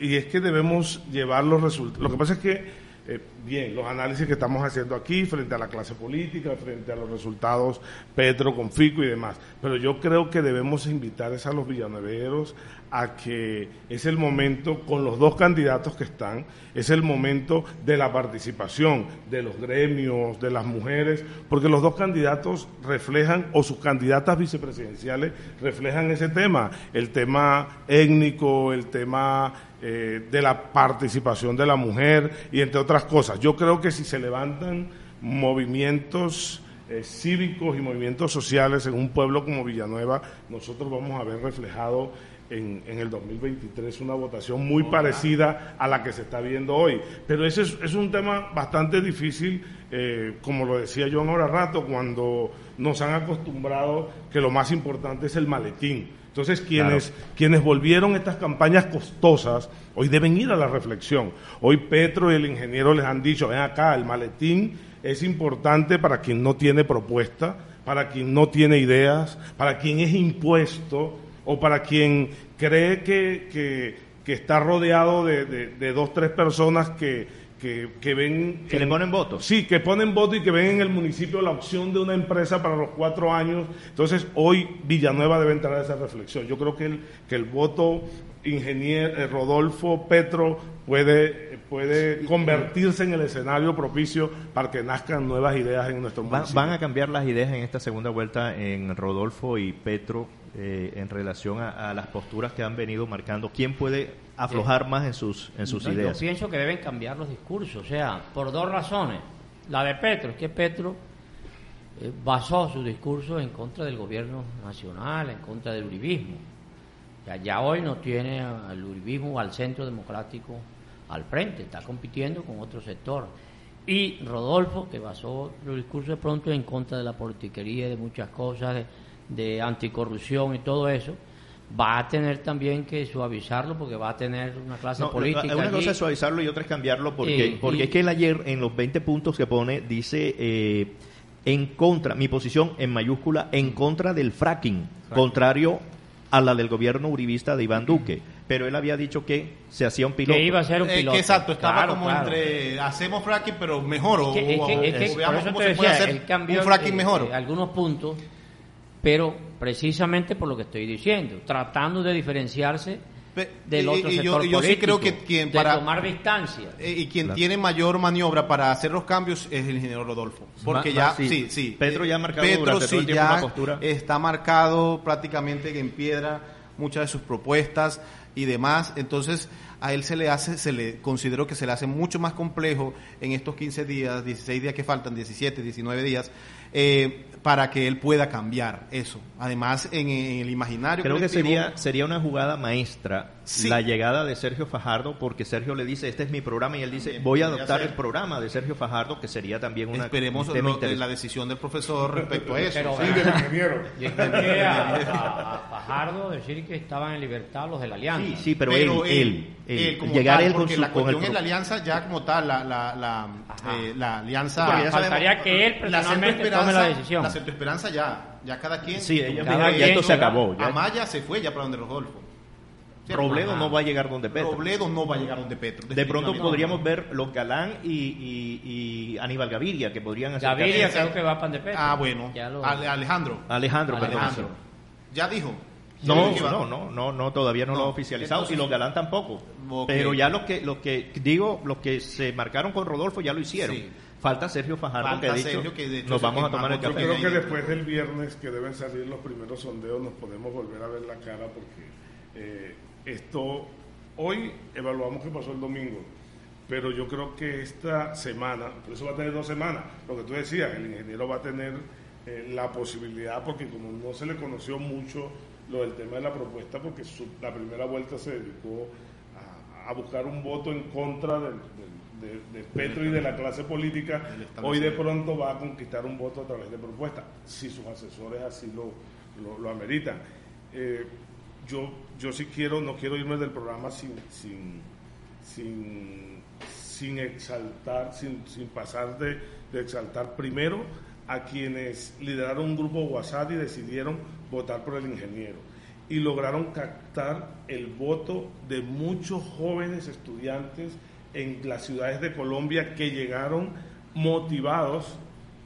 y es que debemos llevar los resultados. Lo que pasa es que eh, bien, los análisis que estamos haciendo aquí frente a la clase política, frente a los resultados Petro con Fico y demás. Pero yo creo que debemos invitar a los villanueveros a que es el momento, con los dos candidatos que están, es el momento de la participación de los gremios, de las mujeres, porque los dos candidatos reflejan, o sus candidatas vicepresidenciales reflejan ese tema, el tema étnico, el tema eh, de la participación de la mujer y entre otras cosas. Yo creo que si se levantan movimientos eh, cívicos y movimientos sociales en un pueblo como Villanueva, nosotros vamos a ver reflejado en, el 2023 una votación muy parecida a la que se está viendo hoy. Pero ese es, un tema bastante difícil, eh, como lo decía yo ahora rato, cuando nos han acostumbrado que lo más importante es el maletín. Entonces, quienes, quienes volvieron estas campañas costosas, hoy deben ir a la reflexión. Hoy Petro y el ingeniero les han dicho, ven acá, el maletín es importante para quien no tiene propuesta, para quien no tiene ideas, para quien es impuesto o para quien cree que, que, está rodeado de, de dos, tres personas que, que, ven... Que le ponen votos. Sí, que ponen voto y que ven en el municipio la opción de una empresa para los cuatro años. Entonces, hoy Villanueva debe entrar a esa reflexión. Yo creo que el, que el voto ingeniero eh, Rodolfo Petro puede, puede convertirse en el escenario propicio para que nazcan nuevas ideas en nuestro municipio. ¿Van a cambiar las ideas en esta segunda vuelta en Rodolfo y Petro eh, en relación a, las posturas que han venido marcando? ¿Quién puede aflojar más en sus, en sus ideas? Yo pienso que deben cambiar los discursos, o sea, por dos razones. La de Petro, es que Petro eh, basó su discurso en contra del gobierno nacional, en contra del uribismo. Ya, ya hoy no tiene al uribismo o al centro democrático al frente, está compitiendo con otro sector. Y Rodolfo, que basó su discurso de pronto en contra de la politiquería, de muchas cosas, de, de anticorrupción y todo eso, va a tener también que suavizarlo porque va a tener una clase No, política. Una allí. cosa es suavizarlo y otra es cambiarlo porque, Eh, porque y- es que él ayer en los 20 puntos que pone dice eh, en contra, mi posición en mayúscula, en contra del fracking, contrario a la del gobierno uribista de Iván Duque. Pero él había dicho que se hacía un piloto. que iba a ser un Eh, piloto. que exacto, estaba Claro, como claro. entre hacemos fracking pero mejor o, Es que- es o- que- o- es que o por veamos cómo se puede hacer un fracking eh, mejor. eh, algunos puntos, pero precisamente por lo que estoy diciendo, tratando de diferenciarse del otro y yo- sector y yo sí creo político, que quien de para- tomar distancia. Eh, y quien Claro. tiene mayor maniobra para hacer los cambios es el ingeniero Rodolfo. Porque Ma- ya, ma- sí. sí, sí. Petro ya ha marcado Petro durante todo sí el tiempo ya una postura. está marcado prácticamente en piedra muchas de sus propuestas y demás. Entonces, a él se le hace, se le considero que se le hace mucho más complejo en estos 15 días, 16 días que faltan, 17, 19 días, eh, para que él pueda cambiar eso. Además, en, en el imaginario Creo que sería, sería una jugada maestra Sí. la llegada de Sergio Fajardo, porque Sergio le dice, este es mi programa, y él dice, voy a adoptar ser. el programa de Sergio Fajardo, que sería también una, Esperemos un tema lo- interesante. la decisión del profesor respecto a eso. Pero- Sí, del ingeniero. (laughs) Escuché a, a- a Fajardo decir que estaban en libertad los de la Alianza. Sí, sí, pero, Pero él, él, él, como llegar tal, él con porque su la con el cuestión es pro- la alianza ya como tal, la, la, la, eh, la alianza... Faltaría sabemos- que él la personalmente Centroesperanza- tome la decisión. La centroesperanza ya, ya cada quien... Sí, ellos Cada dijeron, ya esto se acabó. ya. Amaya se fue ya para donde Rodolfo. Robledo Ajá. no va a llegar donde Petro. Robledo no va a llegar donde Petro. De pronto podríamos ver los Galán y, y, y Aníbal Gaviria, que podrían hacer Gaviria creo que va para de Petro. Ah, bueno. Lo- Alejandro. Alejandro, perdón. Alejandro. Ya dijo. No, no, no, no, no, todavía no, No. lo ha oficializado Entonces- y los Galán tampoco. Pero ya los que, los que digo, los que se marcaron con Rodolfo ya lo hicieron. Sí. Falta Sergio Fajardo Falta que ha dicho, Sergio, que de hecho nos vamos a tomar el más Yo café. creo que después del viernes que deben salir los primeros sondeos nos podemos volver a ver la cara porque eh, esto hoy evaluamos qué pasó el domingo, pero yo creo que esta semana, por eso va a tener dos semanas, lo que tú decías, el ingeniero va a tener eh, la posibilidad porque como no se le conoció mucho lo del tema de la propuesta porque su- la primera vuelta se dedicó a, a buscar un voto en contra del, del- de, de Petro y de la clase política, hoy de pronto va a conquistar un voto a través de propuesta, si sus asesores así lo, lo, lo ameritan. Eh, yo, yo sí quiero, no quiero irme del programa sin, sin, sin, sin exaltar, sin, sin pasar de, de exaltar primero a quienes lideraron un grupo WhatsApp y decidieron votar por el ingeniero y lograron captar el voto de muchos jóvenes estudiantes en las ciudades de Colombia que llegaron motivados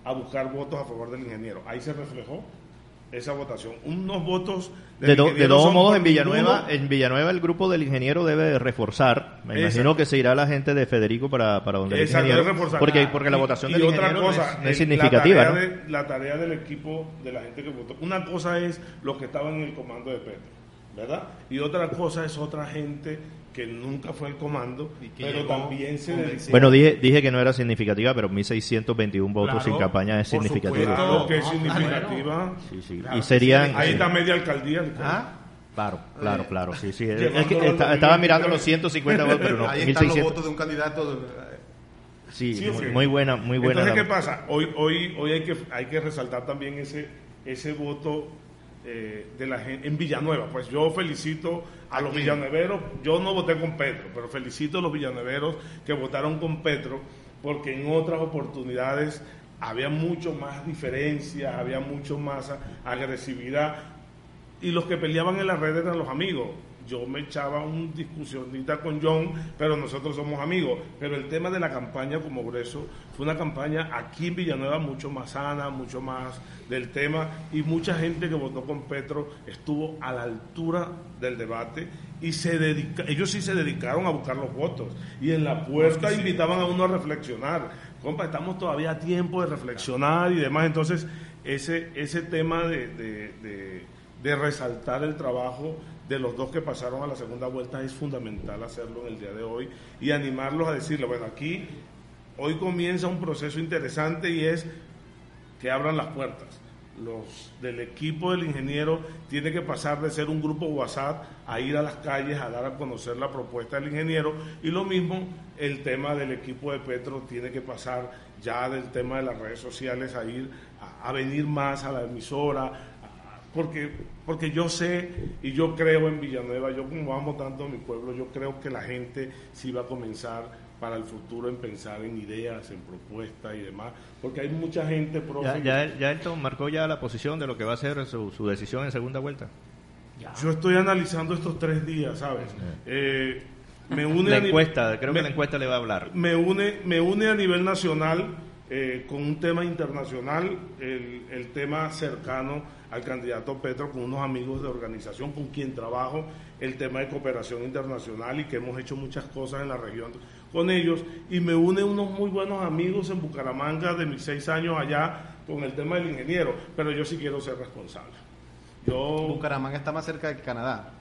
a buscar votos a favor del ingeniero. Ahí se reflejó esa votación. Unos votos De, to- de todos modos, en Villanueva, en Villanueva el grupo del ingeniero debe reforzar. Me Exacto. imagino que se irá la gente de Federico para, para donde el Exacto, ingeniero. es reforzar. Porque, porque la Y- votación y del otra ingeniero no es- no el- significativa. La ¿no? tarea, de- la tarea del equipo, de la gente que votó. Una cosa es los que estaban en el comando de Petro, ¿verdad? Y otra cosa es otra gente que nunca fue el comando, pero también se dedicó. Bueno, dije, dije que no era significativa, pero 1.621 votos Claro, sin campaña es supuesto. Claro que es No, significativa. Sí, sí. Claro y serían... Ahí está media alcaldía. Ah, Claro, claro, claro, sí, sí. Es que está- 2023. estaba mirando los 150 votos, pero no, ahí están los 1.600. votos de un candidato. de- Sí, Sí, muy, sí. muy buena, muy buena. Entonces, la- ¿qué pasa? Hoy, hoy, hoy hay que hay que resaltar también ese ese voto eh, de la gente en Villanueva. Pues yo felicito a los villanueveros. Yo no voté con Petro, pero felicito a los villanueveros que votaron con Petro, porque en otras oportunidades había mucho más diferencia, había mucho más agresividad y los que peleaban en las redes eran los amigos. Yo me echaba un discusionita con John, pero nosotros somos amigos. Pero el tema de la campaña como grueso fue una campaña aquí en Villanueva mucho más sana, mucho más del tema y mucha gente que votó con Petro estuvo a la altura del debate y se dedica, ellos sí se dedicaron a buscar los votos y en la puerta invitaban a uno a reflexionar. Compa, estamos todavía a tiempo de reflexionar y demás. Entonces, ese, ese tema de, de- de- de resaltar el trabajo de los dos que pasaron a la segunda vuelta es fundamental hacerlo en el día de hoy y animarlos a decirle, bueno, aquí hoy comienza un proceso interesante y es que abran las puertas. los del equipo del ingeniero tiene que pasar de ser un grupo WhatsApp a ir a las calles a dar a conocer la propuesta del ingeniero y lo mismo el tema del equipo de Petro tiene que pasar ya del tema de las redes sociales a ir a, a venir más a la emisora porque porque yo sé y yo creo en Villanueva, yo como amo tanto a mi pueblo, yo creo que la gente sí va a comenzar para el futuro en pensar en ideas, en propuestas y demás, porque hay mucha gente... Profe, ya, ya, ya marcó ya la posición de lo que va a ser su, su decisión en segunda vuelta. Yo estoy analizando estos tres días, ¿sabes? Eh, me une la encuesta, creo que la encuesta le va a hablar. Me une, me une a nivel nacional eh, con un tema internacional, el, el tema cercano al candidato Petro con unos amigos de organización con quien trabajo el tema de cooperación internacional y que hemos hecho muchas cosas en la región con ellos y me une unos muy buenos amigos en Bucaramanga de mis seis años allá con el tema del ingeniero, pero yo sí quiero ser responsable. Yo... Bucaramanga está más cerca de Canadá.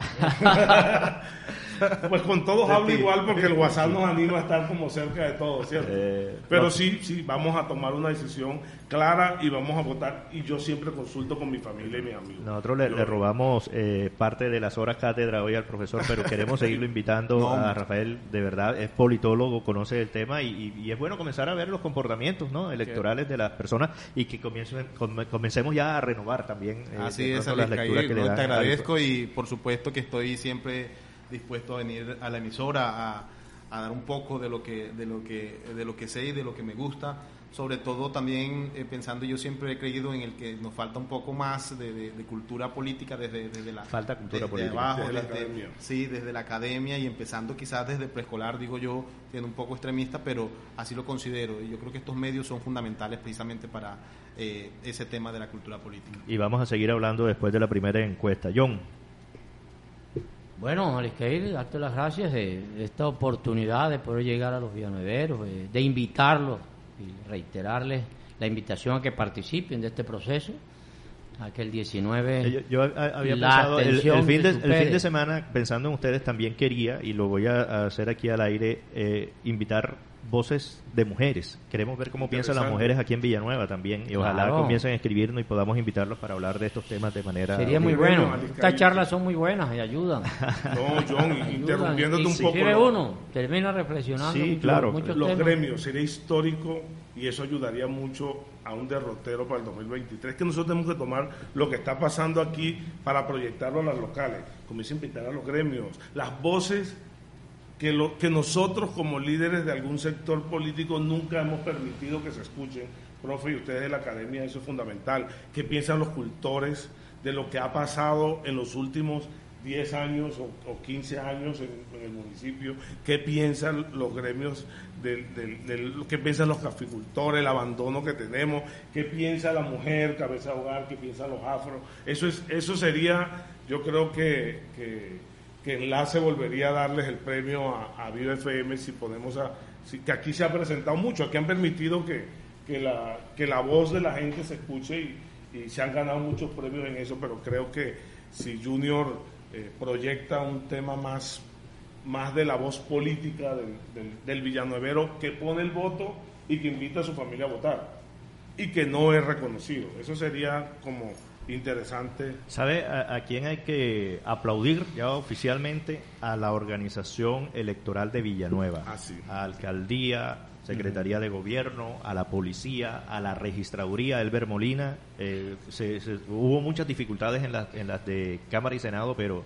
(laughs) (laughs) (laughs) pues con todos hablo igual porque el WhatsApp nos anima a estar como cerca de todos, ¿cierto? Eh, Pero sí, sí, vamos a tomar una decisión clara y vamos a votar. Y yo siempre consulto con mi familia y mis amigos. Nosotros le, robamos eh, parte de las horas cátedra hoy al profesor, pero queremos seguirlo invitando (laughs) a Rafael, de verdad, es politólogo, conoce el tema y, es bueno comenzar a ver los comportamientos ¿no? electorales de las personas y que comiencen, comencemos ya a renovar también eh, Así es, las lecturas que le Te agradezco y por supuesto que estoy siempre dispuesto a venir a la emisora a, dar un poco de lo que de lo que de lo que sé y de lo que me gusta. Sobre todo también eh, pensando yo siempre he creído en el que nos falta un poco más de, cultura política desde, desde la falta cultura política. abajo desde, sí desde la academia y empezando quizás desde preescolar digo yo siendo un poco extremista pero así lo considero. Y yo creo que estos medios son fundamentales precisamente para eh, ese tema de la cultura política. Y vamos a seguir hablando después de la primera encuesta. John bueno, Aliskeir, darte las gracias de, esta oportunidad de poder llegar a los villanueveros, de, invitarlos y reiterarles la invitación a que participen de este proceso a que el 19 yo, había pensado el, fin de, semana pensando en ustedes también quería y lo voy a hacer aquí al aire eh, invitar voces de mujeres. Queremos ver cómo piensan las mujeres aquí en Villanueva también y ojalá comiencen a escribirnos y podamos invitarlos para hablar de estos temas de manera... Sería muy bueno. Estas charlas son muy buenas y ayudan. (laughs) No, John, interrumpiéndote un poco. Si uno, termina reflexionando. Sí, claro. Los gremios, sería histórico y eso ayudaría mucho a un derrotero para el 2023. Que nosotros tenemos que tomar lo que está pasando aquí para proyectarlo a las locales. Comienza a invitar a los gremios, las voces que, lo, que nosotros como líderes de algún sector político nunca hemos permitido que se escuchen. Profe, y ustedes de la academia, eso es fundamental. ¿Qué piensan los cultores de lo que ha pasado en los últimos 10 años o, 15 años en, el municipio? ¿Qué piensan los gremios, del, qué piensan los caficultores, el abandono que tenemos? ¿Qué piensa la mujer, cabeza de hogar? ¿Qué piensan los afros? Eso, es, eso sería, yo creo que que Enlace volvería a darles el premio a, a Viva FM si ponemos a... que aquí se ha presentado mucho, aquí han permitido que, que, la, que la voz de la gente se escuche y, se han ganado muchos premios en eso, pero creo que si Junior eh, proyecta un tema más, más de la voz política del, del, del villanuevero que pone el voto y que invita a su familia a votar y que no es reconocido. Eso sería como interesante. ¿Sabe a, quién hay que aplaudir ya oficialmente? A la organización electoral de Villanueva. Ah, a alcaldía, Secretaría de Gobierno, a la policía, a la registraduría, Elber Molina. Eh, hubo muchas dificultades en, en las de Cámara y Senado, pero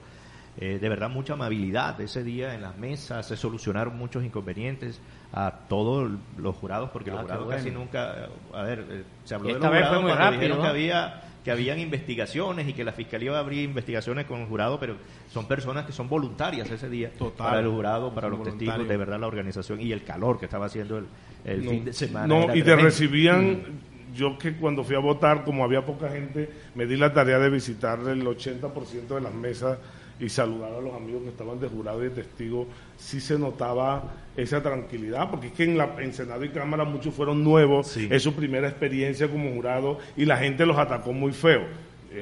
eh, de verdad mucha amabilidad ese día en las mesas, se solucionaron muchos inconvenientes a todos los jurados, porque los ah, jurados casi nunca, a ver, eh, se habló de los jurados cuando dijeron que había que habían investigaciones y que la fiscalía va a abrir investigaciones con el jurado, pero son personas que son voluntarias ese día para el jurado, para los testigos, de verdad la organización y el calor que estaba haciendo el, fin de semana. No, y te recibían, mm. yo que cuando fui a votar, como había poca gente, me di la tarea de visitar el 80% de las mesas y saludar a los amigos que estaban de jurado y de testigo, sí se notaba esa tranquilidad, porque es que en, la, en Senado y Cámara muchos fueron nuevos, es su primera experiencia como jurado y la gente los atacó muy feo.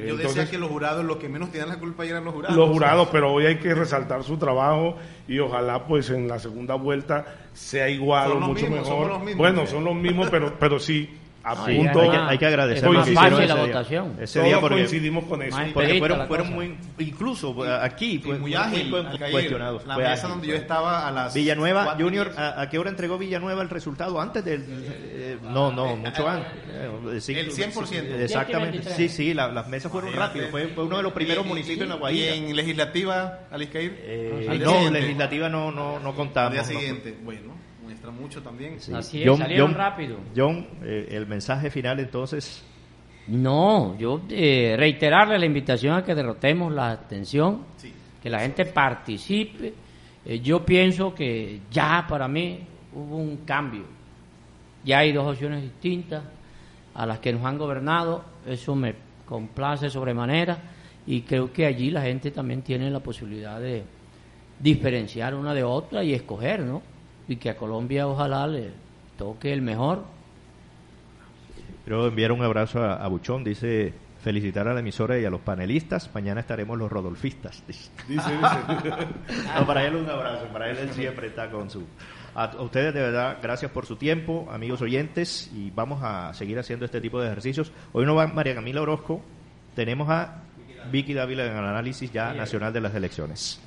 Yo decía que los jurados, lo que menos tenían la culpa eran los jurados. Los jurados, pero hoy hay que resaltar su trabajo y ojalá pues en la segunda vuelta sea igual o mucho mejor. Bueno, son los mismos, pero, pero sí, a punto. hay, que, hay que agradecer Es más fácil la día. votación. Ese Todos día porque, coincidimos con eso. Porque fueron, fueron muy, incluso eh, aquí, fue muy ágil, muy cuestionados. La Fue mesa ágil, donde fue. yo estaba a las Villanueva, Junior. ¿a, a qué hora entregó Villanueva el resultado? Antes del... eh, no, no, mucho antes. Eh, El 100%. Exactamente. 23. Sí, sí, la- las mesas fueron rápido. Fue, fue uno de los primeros Y- y- municipios en La y- Guajira. ¿Y en legislativa, Aliscair? Eh, Al día no, siguiente. legislativa no, no, no Al contamos. día no. siguiente. Bueno, mucho también. Así es, salieron rápido. John, eh, el mensaje final entonces... No, yo eh, reiterarle la invitación a que derrotemos la abstención, Sí. que la gente participe. Eh, yo pienso que ya para mí hubo un cambio. Ya hay dos opciones distintas a las que nos han gobernado. Eso me complace sobremanera y creo que allí la gente también tiene la posibilidad de diferenciar una de otra y escoger, ¿no? Y que a Colombia ojalá le toque el mejor Quiero enviar un abrazo a, a Buchón, dice felicitar a la emisora y a los panelistas. Mañana estaremos los rodolfistas. (laughs) dice. Dice, dice. No, para él un abrazo, para él él siempre está con su... A, a ustedes de verdad, gracias por su tiempo, amigos oyentes, y vamos a seguir haciendo este tipo de ejercicios. Hoy no va María Camila Orozco, tenemos a Vicky Dávila en el análisis ya nacional de las elecciones.